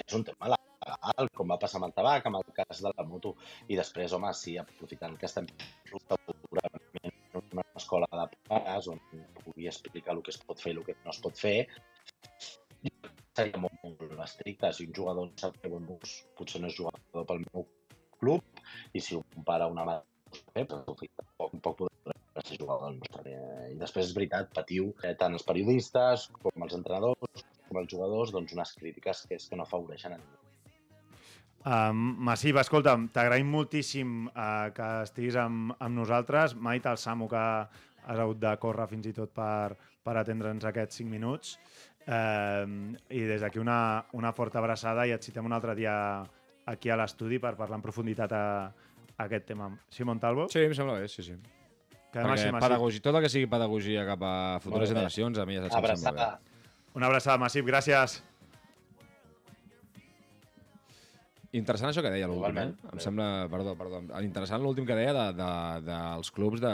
és un tema legal, com va passar amb el tabac, amb el cas de la moto. I després, home, sí, aprofitant que estem segurament en una escola de pares on pugui explicar el que es pot fer i el que no es pot fer, seria molt, molt estricte. Si un jugador sap fer bon ús, potser no és jugador pel meu club, i si un pare una mare doncs, tampoc, tampoc podrà ser jugador del nostre. Eh, I després, és veritat, patiu eh, tant els periodistes com els entrenadors com els jugadors, doncs unes crítiques que és que no afavoreixen a ningú. Um, Massiv, escolta'm, t'agraïm moltíssim uh, que estiguis amb, amb nosaltres. Mai te'l Samu que has hagut de córrer fins i tot per, per atendre'ns aquests 5 minuts. Um, I des d'aquí una, una forta abraçada i et citem un altre dia aquí a l'estudi per parlar en profunditat a, a aquest tema. Sí, Montalvo? Sí, em sembla bé, sí, sí. Quedem Perquè així, pedagogia, tot el que sigui pedagogia cap a futures generacions, a mi ja saps que em sembla bé. Abraçada. Una abraçada, Massiv, gràcies. Interessant això que deia l'últim, eh? Em sembla, perdó, perdó, interessant l'últim que deia de, de, dels clubs, de,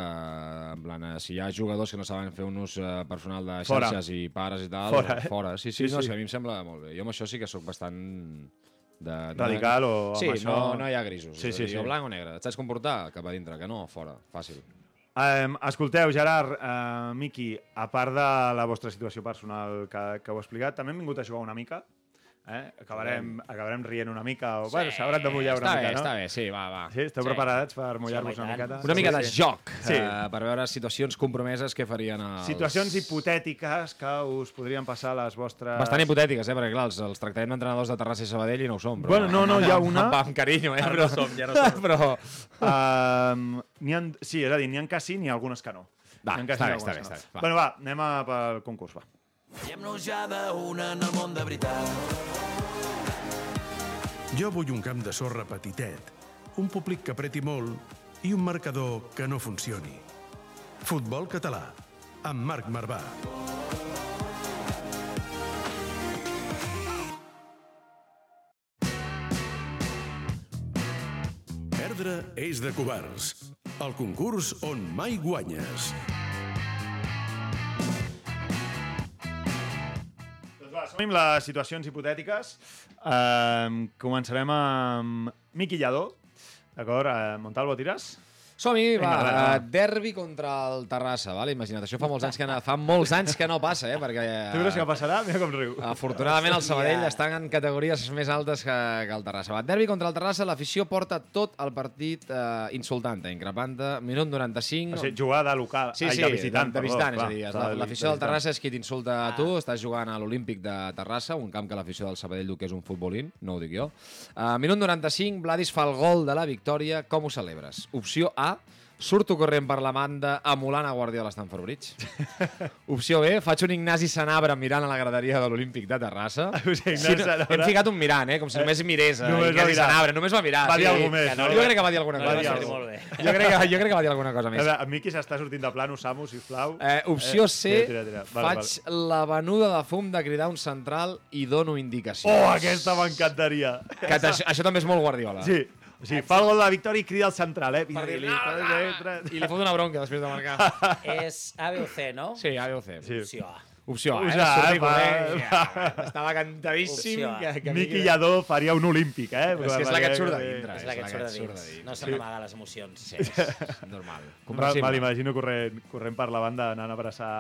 en plan, eh, si hi ha jugadors que no saben fer un ús eh, personal de Fora. xarxes i pares i tal, Fora, eh? fora. Sí, sí, Sí, no, sí. sí. a mi em sembla molt bé. Jo amb això sí que sóc bastant... De, Radical o Sí, això- no, no hi ha grisos. Sí, sí, dir, sí. O blanc o negre. Et saps comportar? Cap a dintre, que no, fora. Fàcil. Um, escolteu, Gerard, uh, Miqui, a part de la vostra situació personal que, que heu explicat, també hem vingut a jugar una mica. Eh? Acabarem, acabarem rient una mica, o bueno, s'hauran de mullar una està mica, bé, no? Està bé, sí, va, va. Sí, esteu Sí. preparats per mullar-vos Sí, una miqueta? Una mica sí, de sí. joc, Sí. eh, per veure situacions compromeses que farien els... Situacions hipotètiques que us podrien passar a les vostres... Bastant hipotètiques, eh? Perquè, clar, els, els tractarem d'entrenadors de Terrassa i Sabadell i no ho som. Però, Bueno, no, no, hi ha una- Amb, amb carinyo, eh? Però, no som, ja no som. però... Um, n'hi ha, sí, és a dir, n'hi ha que sí, n'hi ha algunes que no. Va, està sí, bé, està bé, està bé, va. Bueno, va, anem a, pel concurs, va. Veiem-nos ja d'una en el món de veritat. Jo vull un camp de sorra petitet, un públic que apreti molt i un marcador que no funcioni. Futbol català, amb Marc Marvà. Perdre és de covards. El concurs on mai guanyes. Amb les situacions hipotètiques. Um, començarem amb Miqui Lladó. D'acord? Uh, Montalvo, tires? Som-hi, Vinga, va, va, va. eh, derbi contra el Terrassa, vale? imagina't, això fa molts anys que, no, fa molts anys que no passa, eh? perquè... Tu creus que passarà? Mira com riu. Afortunadament el Sabadell està en categories més altes que, que el Terrassa. Va, derbi contra el Terrassa, l'afició porta tot el partit eh, insultant-te, increpant-te, minut 95... O sigui, jugar de local, Sí, ai, sí, de visitant, de, de perdó, visitant, clar, és a dir, l'afició del. Terrassa és qui t'insulta a tu, estàs jugant a l'Olímpic de Terrassa, un camp que l'afició del Sabadell diu que és un futbolín, no ho dic jo. Uh, minut 95, Vladis fa el gol de la victòria, com ho celebres? Opció A, surto corrent per la banda emulant a Guardiola a Stamford Bridge. Opció B, faig un Ignasi Sanabra mirant a la graderia de l'Olímpic de Terrassa. O sigui, Ignasi no, hem ficat un mirant, eh? com si només mirés a Només Ignasi. Sanabra. Només va mirar. Va dir sí. alguna més, no? Jo crec que va dir alguna Va cosa. dir Molt bé. Jo crec, que, jo crec que va dir alguna cosa A més. veure, a mi qui s'està sortint de plano, Samu, sisplau. Eh, opció C, Tira, tira, tira. Vale, faig la venuda de fum de cridar un central i dono indicacions. Oh, aquesta m'encantaria. Això, això també és molt Guardiola. Sí, o sigui, fa el gol de la victòria i crida al central, eh? Per dir-li, Vinga, "No, entra. I li fot una bronca després de marcar. És A, B o C, no? Sí, A, B o C. Sí. Opció A. Opció A, eh? Opció A, eh? Va, va. Estava cantadíssim. Que, que Miqui Lladó faria un olímpic, eh? És que és la que et surt de dintre. És la que et surt de dins. No se n'amaga les emocions. Sí, és normal. Me l'imagino corrent, corrent per la banda anant a abraçar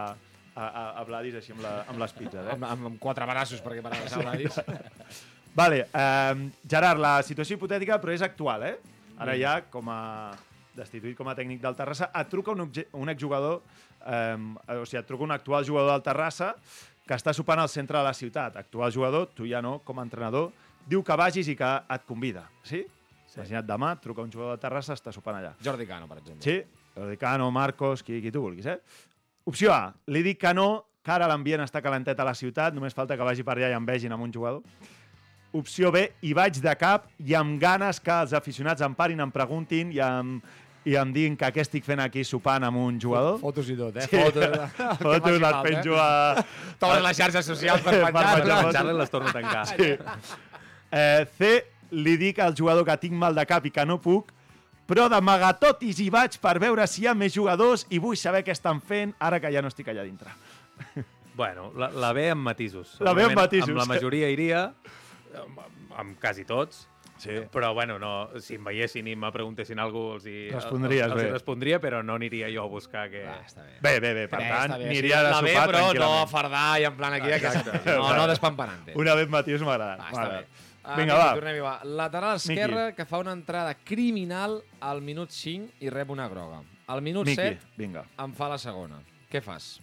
a, a, a Vladis així amb, la, amb les pizzas, eh? Amb, amb, amb quatre braços perquè per abraçar la dins. Vale, eh, Gerard, la situació hipotètica però és actual, eh? Ara ja, com a destituït com a tècnic del Terrassa, et truca un, un exjugador, eh, o sigui, et truca un actual jugador del Terrassa que està sopant al centre de la ciutat. Actual jugador, tu ja no, com a entrenador, diu que vagis i que et convida, sí? sí. Imagina't demà, truca un jugador del Terrassa, està sopant allà. Jordi Cano, per exemple. Sí, Rodicano, Marcos, qui, qui tu vulguis, eh? Opció A, li dic que no, que ara l'ambient està calentet a la ciutat, només falta que vagi per allà i em vegin amb un jugador. Opció B, hi vaig de cap i amb ganes que els aficionats em parin, em preguntin i em, i em diguin que què estic fent aquí sopant amb un jugador. Fotos i tot, eh? Sí. Fotos. Fotos les penjo a... Totes les xarxes socials per Per penjar penjar-les. fotos. Charlie les torna a tancar. Sí. Eh, C, li dic al jugador que tinc mal de cap i que no puc, però d'amagatotis hi vaig per veure si hi ha més jugadors i vull saber què estan fent ara que ja no estic allà dintre. Bueno, la, la B amb matisos. La B amb matisos. Amb la majoria iria, amb, amb quasi tots, Sí. però bueno, no, si em veiessin i me preguntessin alguna cosa, els hi, Respondries els, els bé. hi respondria, però no aniria jo a buscar que... Ah, està bé. Bé, bé, bé, per Bé, tant, bé, aniria a B, sopar però no a fardar i en plan aquí de casa. Exacte. No, no despampanante. Una vez agradat. Va, m'ha està bé. Uh, Vinga, Miqui, va. Tornem-hi, va. Lateral esquerra que fa una entrada criminal al minut 5 i rep una groga. Al minut Miqui, 7 vinga. em fa la segona. Què fas?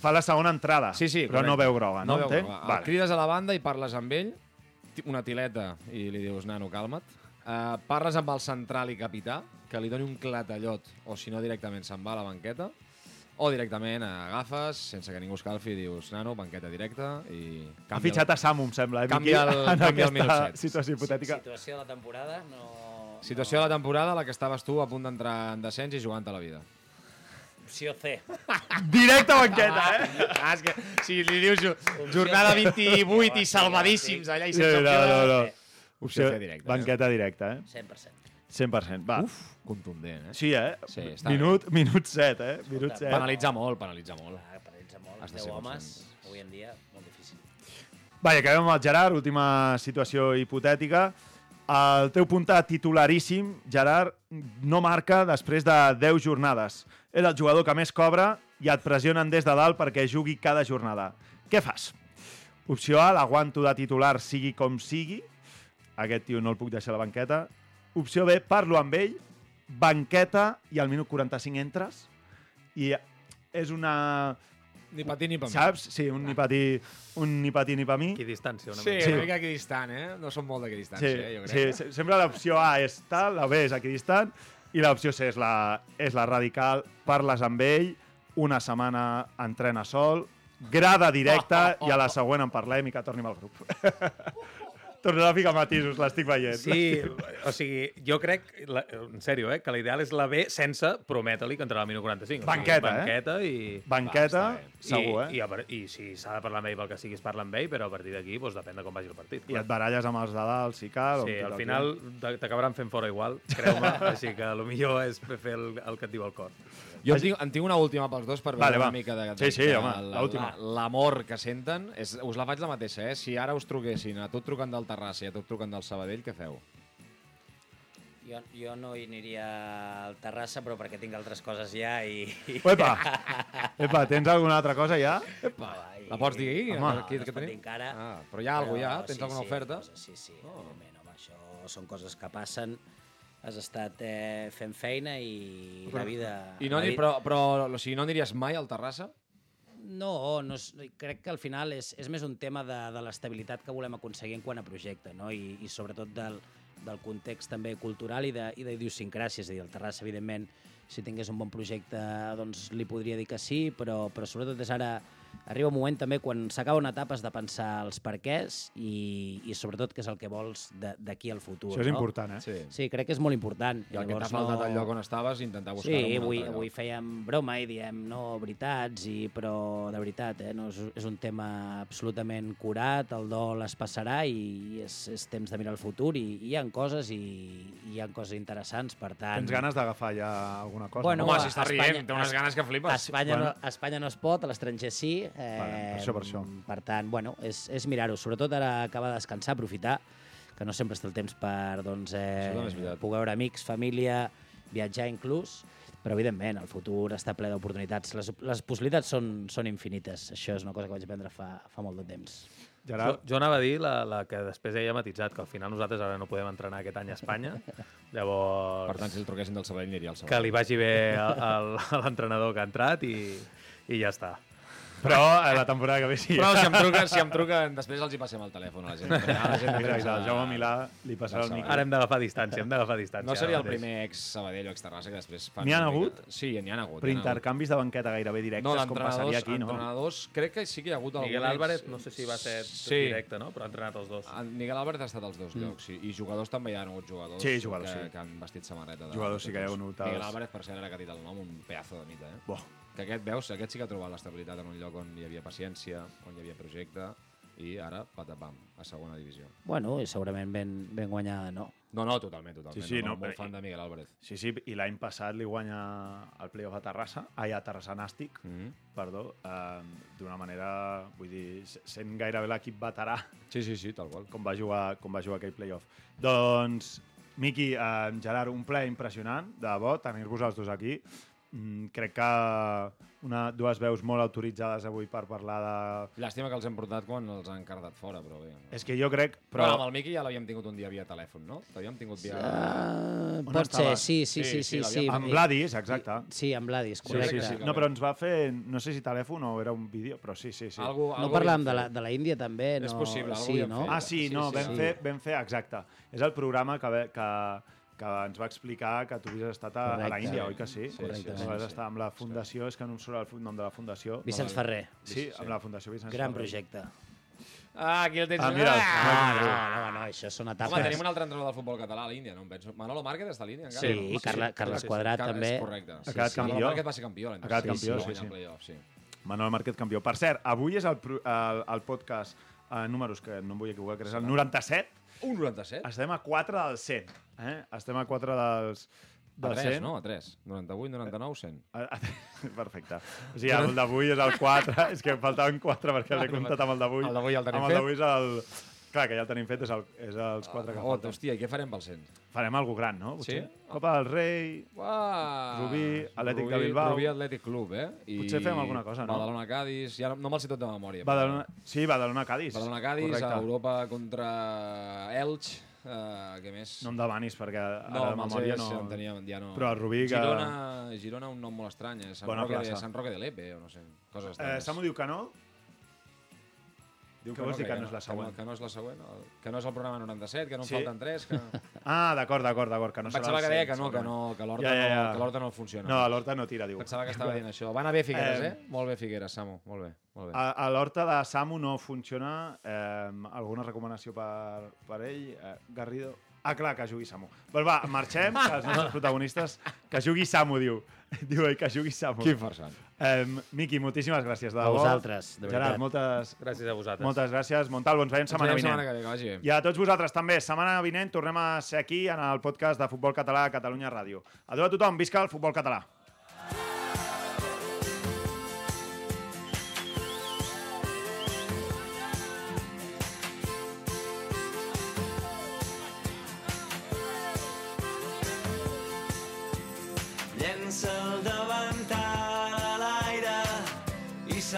Fa la segona entrada, Sí, sí, però no correcte. veu groga, no, veu entenc? groga. El Vale. crides a la banda i parles amb ell, una tileta, i li dius, nano, calma't. Uh, parles amb el central i capità, que li doni un clatallot, o si no directament se'n va a la banqueta, o directament agafes, sense que ningú escalfi, i dius, nano, banqueta directa, i... Ha fitxat a Samu, em sembla, eh, Canvia Miqui, el- en canvia el minut aquesta set. situació hipotètica. Situació de la temporada, no... Situació de la temporada, la que estaves tu a punt d'entrar en descens i jugant a la vida. Opció C. Directe a banqueta, eh? Ah, és que si li dius jo- jornada 28 i salvadíssims allà i Sí, sense no, opció de- no, no. Opció Opció, C directa. banqueta directa, eh? 100%. 100%, va. Uf, contundent, eh? Sí, eh? Sí, està minut, minut 7, eh? Minut 7. Penalitza molt, penalitza molt. Clar, penalitza molt. Has de 10 ser homes, avui en dia, molt difícil. Vaja, acabem amb el Gerard, última situació hipotètica. El teu punta titularíssim, Gerard, no marca després de 10 jornades. És el jugador que més cobra i et pressionen des de dalt perquè jugui cada jornada. Què fas? Opció A, l'aguanto de titular sigui com sigui. Aquest tio no el puc deixar a la banqueta. Opció B, parlo amb ell, banqueta i al minut 45 entres. I és una... Ni patí ni per mi. Saps? Sí, un ni patí, un ni patí ni per mi. Equidistància, una Sí, mica. Sí. una mica equidistant, eh? No són molt Sí, d'equidistància, eh? Jo sí, crec. se- sempre l'opció A és tal, la B és equidistant i l'opció C és la, és la radical. Parles amb ell, una setmana entrena sol, grada directa i a la següent en parlem i que torni al grup. Tornarà a ficar matisos, l'estic veient. Sí, o sigui, jo crec, la, en sèrio, eh, que l'ideal és la B sense prometre-li que entrarà al minut 45. Banqueta, o sigui, eh? banqueta i... Banqueta, Va, segur, I, eh? i, a, par- I si s'ha de parlar amb ell pel que sigui, es parla amb ell, però a partir d'aquí doncs, depèn de com vagi el partit. I et baralles amb els de dalt, si cal. Sí, tot al final t'acabaran fent fora igual, creu-me, així que el millor és fer el, el que et diu el cor. Jo en tinc, en tinc una última pels dos per veure Vale, va. una mica de, de, Sí, sí, de home, la- l'última. la- l'amor que senten. És, us la faig la mateixa, eh? Si ara us truquessin a tu et truquen del Terrassa i a tu et truquen del Sabadell, què feu? Jo, jo no hi aniria al Terrassa, però perquè tinc altres coses ja i... Epa! Epa, tens alguna altra cosa ja? Va, i- La pots dir? Home. No, Aquí, no que es pot dir tenim? encara. Ah, però hi ha alguna ja? Tens alguna sí, oferta? Coses, sí, sí, oh. evidentment, home, això són coses que passen. Has estat eh, fent feina i la vida... I no, la ni, vi- però, però o sigui, no aniries mai al Terrassa? No, no és, crec que al final és, és més un tema de, de l'estabilitat que volem aconseguir en quant a projecte, no? I, i sobretot del, del context també cultural i d'idiosincràsia. És a dir, el Terrassa, evidentment, si tingués un bon projecte, doncs li podria dir que sí, però, però sobretot és ara arriba un moment també quan s'acaba una etapa has de pensar els perquès i, i sobretot què és el que vols de- d'aquí al futur. Això és no? important, eh? Sí. Sí, crec que és molt important. I el que t'ha faltat al lloc on estaves, intentar buscar Sí, avui, avui fèiem broma i diem no, veritats, i, però de veritat, eh, no, és, és un tema absolutament curat, el dol es passarà i és, és temps de mirar el futur i, i hi ha coses i, i hi ha coses interessants, per tant... Tens ganes d'agafar ja alguna cosa? Bueno, Home, a si està Espanya- rient, té unes ganes que flipes. A Espanya, Bueno. no, a Espanya no es pot, a l'estranger sí. Eh, Vale, per això, per això. Per tant, bueno, és, és mirar-ho. Sobretot ara acaba de descansar, aprofitar, que no sempre és el temps per doncs, eh, poder veure amics, família, viatjar inclús, però evidentment el futur està ple d'oportunitats. Les, les possibilitats són, són infinites. Això és una cosa que vaig aprendre fa, fa molt de temps. Jo, Gerard? jo anava a dir la, la que després ella ha matitzat, que al final nosaltres ara no podem entrenar aquest any a Espanya. Llavors, Per tant, si el truquessin del Sabadell, aniria al que Sabadell. li vagi bé a l'entrenador que ha entrat i, i ja està. Però eh, la temporada que ve sí. Però si em truquen, si em truquen, després els hi passem el telèfon a la gent. A la gent Exacte, el Jaume Milà li passarà el Del mic. Ara hem d'agafar distància, hem d'agafar distància. No seria el primer ex-Sabadell o ex-Terrassa que després fan... N'hi ha hagut? Sí, n'hi ha hagut. Però intercanvis de banqueta gairebé directes, No, com passaria aquí, no? entrenadors, crec que sí que hi ha hagut algun Miguel ex- Álvarez, no sé si va ser Sí. directe, no? però ha entrenat els dos. En Miguel Álvarez ha estat als dos llocs, sí. I jugadors també hi ha hagut jugadors, Sí, jugadors, que, sí. que han vestit samarreta. De, Jugadors sí que hi ha hagut Miguel Álvarez, per cert, ara que ha dit el nom, un pedazo de mite, eh? Bo. Que aquest, veus, aquest sí que ha trobat l'estabilitat en un lloc on hi havia paciència, on hi havia projecte, i ara, patapam, a segona divisió. Bueno, i segurament ben, ben guanyada, no? No, no, totalment, totalment. Sí, sí, no, no, molt però- fan de Miguel Álvarez. Sí, sí, i l'any passat li guanya el playoff a Terrassa, ai, a Terrassa Nàstic, Mm -hmm. perdó, eh, d'una manera, vull dir, sent gairebé l'equip veterà Sí, sí, sí, tal qual. com va jugar, com va jugar aquell playoff. Doncs, Miqui, eh, Gerard, un ple impressionant, de debò, tenir-vos els dos aquí. Mm, crec que una, dues veus molt autoritzades avui per parlar de... Llàstima que els hem portat quan els han cardat fora, però bé. És que jo crec... Però Però, amb el Miqui ja l'havíem tingut un dia via telèfon, no? L'havíem tingut via... Uh, On pot ser, sí, sí, Sí, sí. sí, sí, sí, amb Vladis, exacte. Sí, amb Vladis, Sí, correcte. sí, sí. que No, però ens va fer, no sé si telèfon o era un vídeo, però sí, sí, sí. Algo, No parlàvem de la, de la Índia també? No? És possible, algo sí, no? fet. Ah, sí, Sí, no, sí, vam, sí. Fer, vam fer, exacte. És el programa que, ve- que, que ens va explicar que tu havies estat a, a la. Índia, oi que sí? Sí, Correcte. Que vas sí. estar amb la fundació, és que no em surt el nom de la fundació. Vicenç Ferrer. Sí, amb la fundació Vicenç Gran Ferrer. projecte. Ah, aquí el tens. Ah, mira, Ah! No, no, no, això són etapes. Home, tenim un altre entrenador del futbol català a l'Índia, no em penso. Manolo Márquez està a l'Índia encara? Sí, no? Carla- Carles Quadrat Car- també. És correcte. Ha quedat sí. Manolo campió. Márquez va ser campió l'any Ha quedat campió, sí, sí. playoff, sí. Manuel Márquez campió. Per cert, avui és el, el, el podcast eh, números, que no em vull equivocar, que és el 97. Un 97? Estem a 4 del 100. Eh? Estem a 4 dels, A del 3, 100. no? A 3. 98, 99, 100. A- a- Perfecte. O sigui, el d'avui és el 4, és que em faltaven 4 perquè l'he comptat amb el d'avui. El d'avui el tenim amb el fet. d'avui és el... Clar, que ja el tenim fet, és, el, és els 4 que Oh, falten. hòstia, i què farem pel 100? Farem alguna gran, no? Sí? Copa del Rei... Uah! Rubí, Atlètic de Rubí- Bilbao. Rubí Atlètic Club, eh? I Potser fem alguna cosa, no? Badalona Cádiz, ja no, no me'l sé tot de memòria. però- Badalona... Sí, Badalona-Cádiz. Badalona Cádiz, Correcte. a Europa contra Elx, uh, què més? No em demanis, perquè ara no, de memòria no... En tenia, ja no... Però el Rubí que- Girona, Girona un nom molt estrany, eh? Sant, Bona Roque de. Sant Roque de Lepe, o no sé, coses Eh. Samu diu que no. Diu què vols dir que no és la Que següent? no, que no és la següent, el- que no és el programa 97, que no en Sí. falten 3, que... Ah, d'acord, d'acord, d'acord, que no pensava que deia 100, que no, que no, que l'Horta Ja, ja, ja. no, que no funciona. No, l'Horta no tira, diu. Pensava que estava dient això. Va anar bé Figueres, Eh, eh? Molt bé Figueres, Samu, molt bé. Molt bé. A, a l'Horta de Samu no funciona. Eh, alguna recomanació per, per ell? Eh, Garrido? Ah, clar, que jugui Samu. Doncs va, marxem, que els nostres protagonistes... Que jugui Samu, diu. Diu ell, que jugui Samu. Quin farsant. Eh, Miqui, moltíssimes gràcies, de A debò. vosaltres, de Gerard, veritat. moltes, Gràcies a vosaltres. moltes gràcies. Montalvo, ens veiem setmana Ens veiem vinent. setmana que ve, que vagi bé. I a tots vosaltres també, setmana vinent tornem a ser aquí en el podcast de Futbol Català a Catalunya Ràdio. Adéu a tothom, visca el futbol català.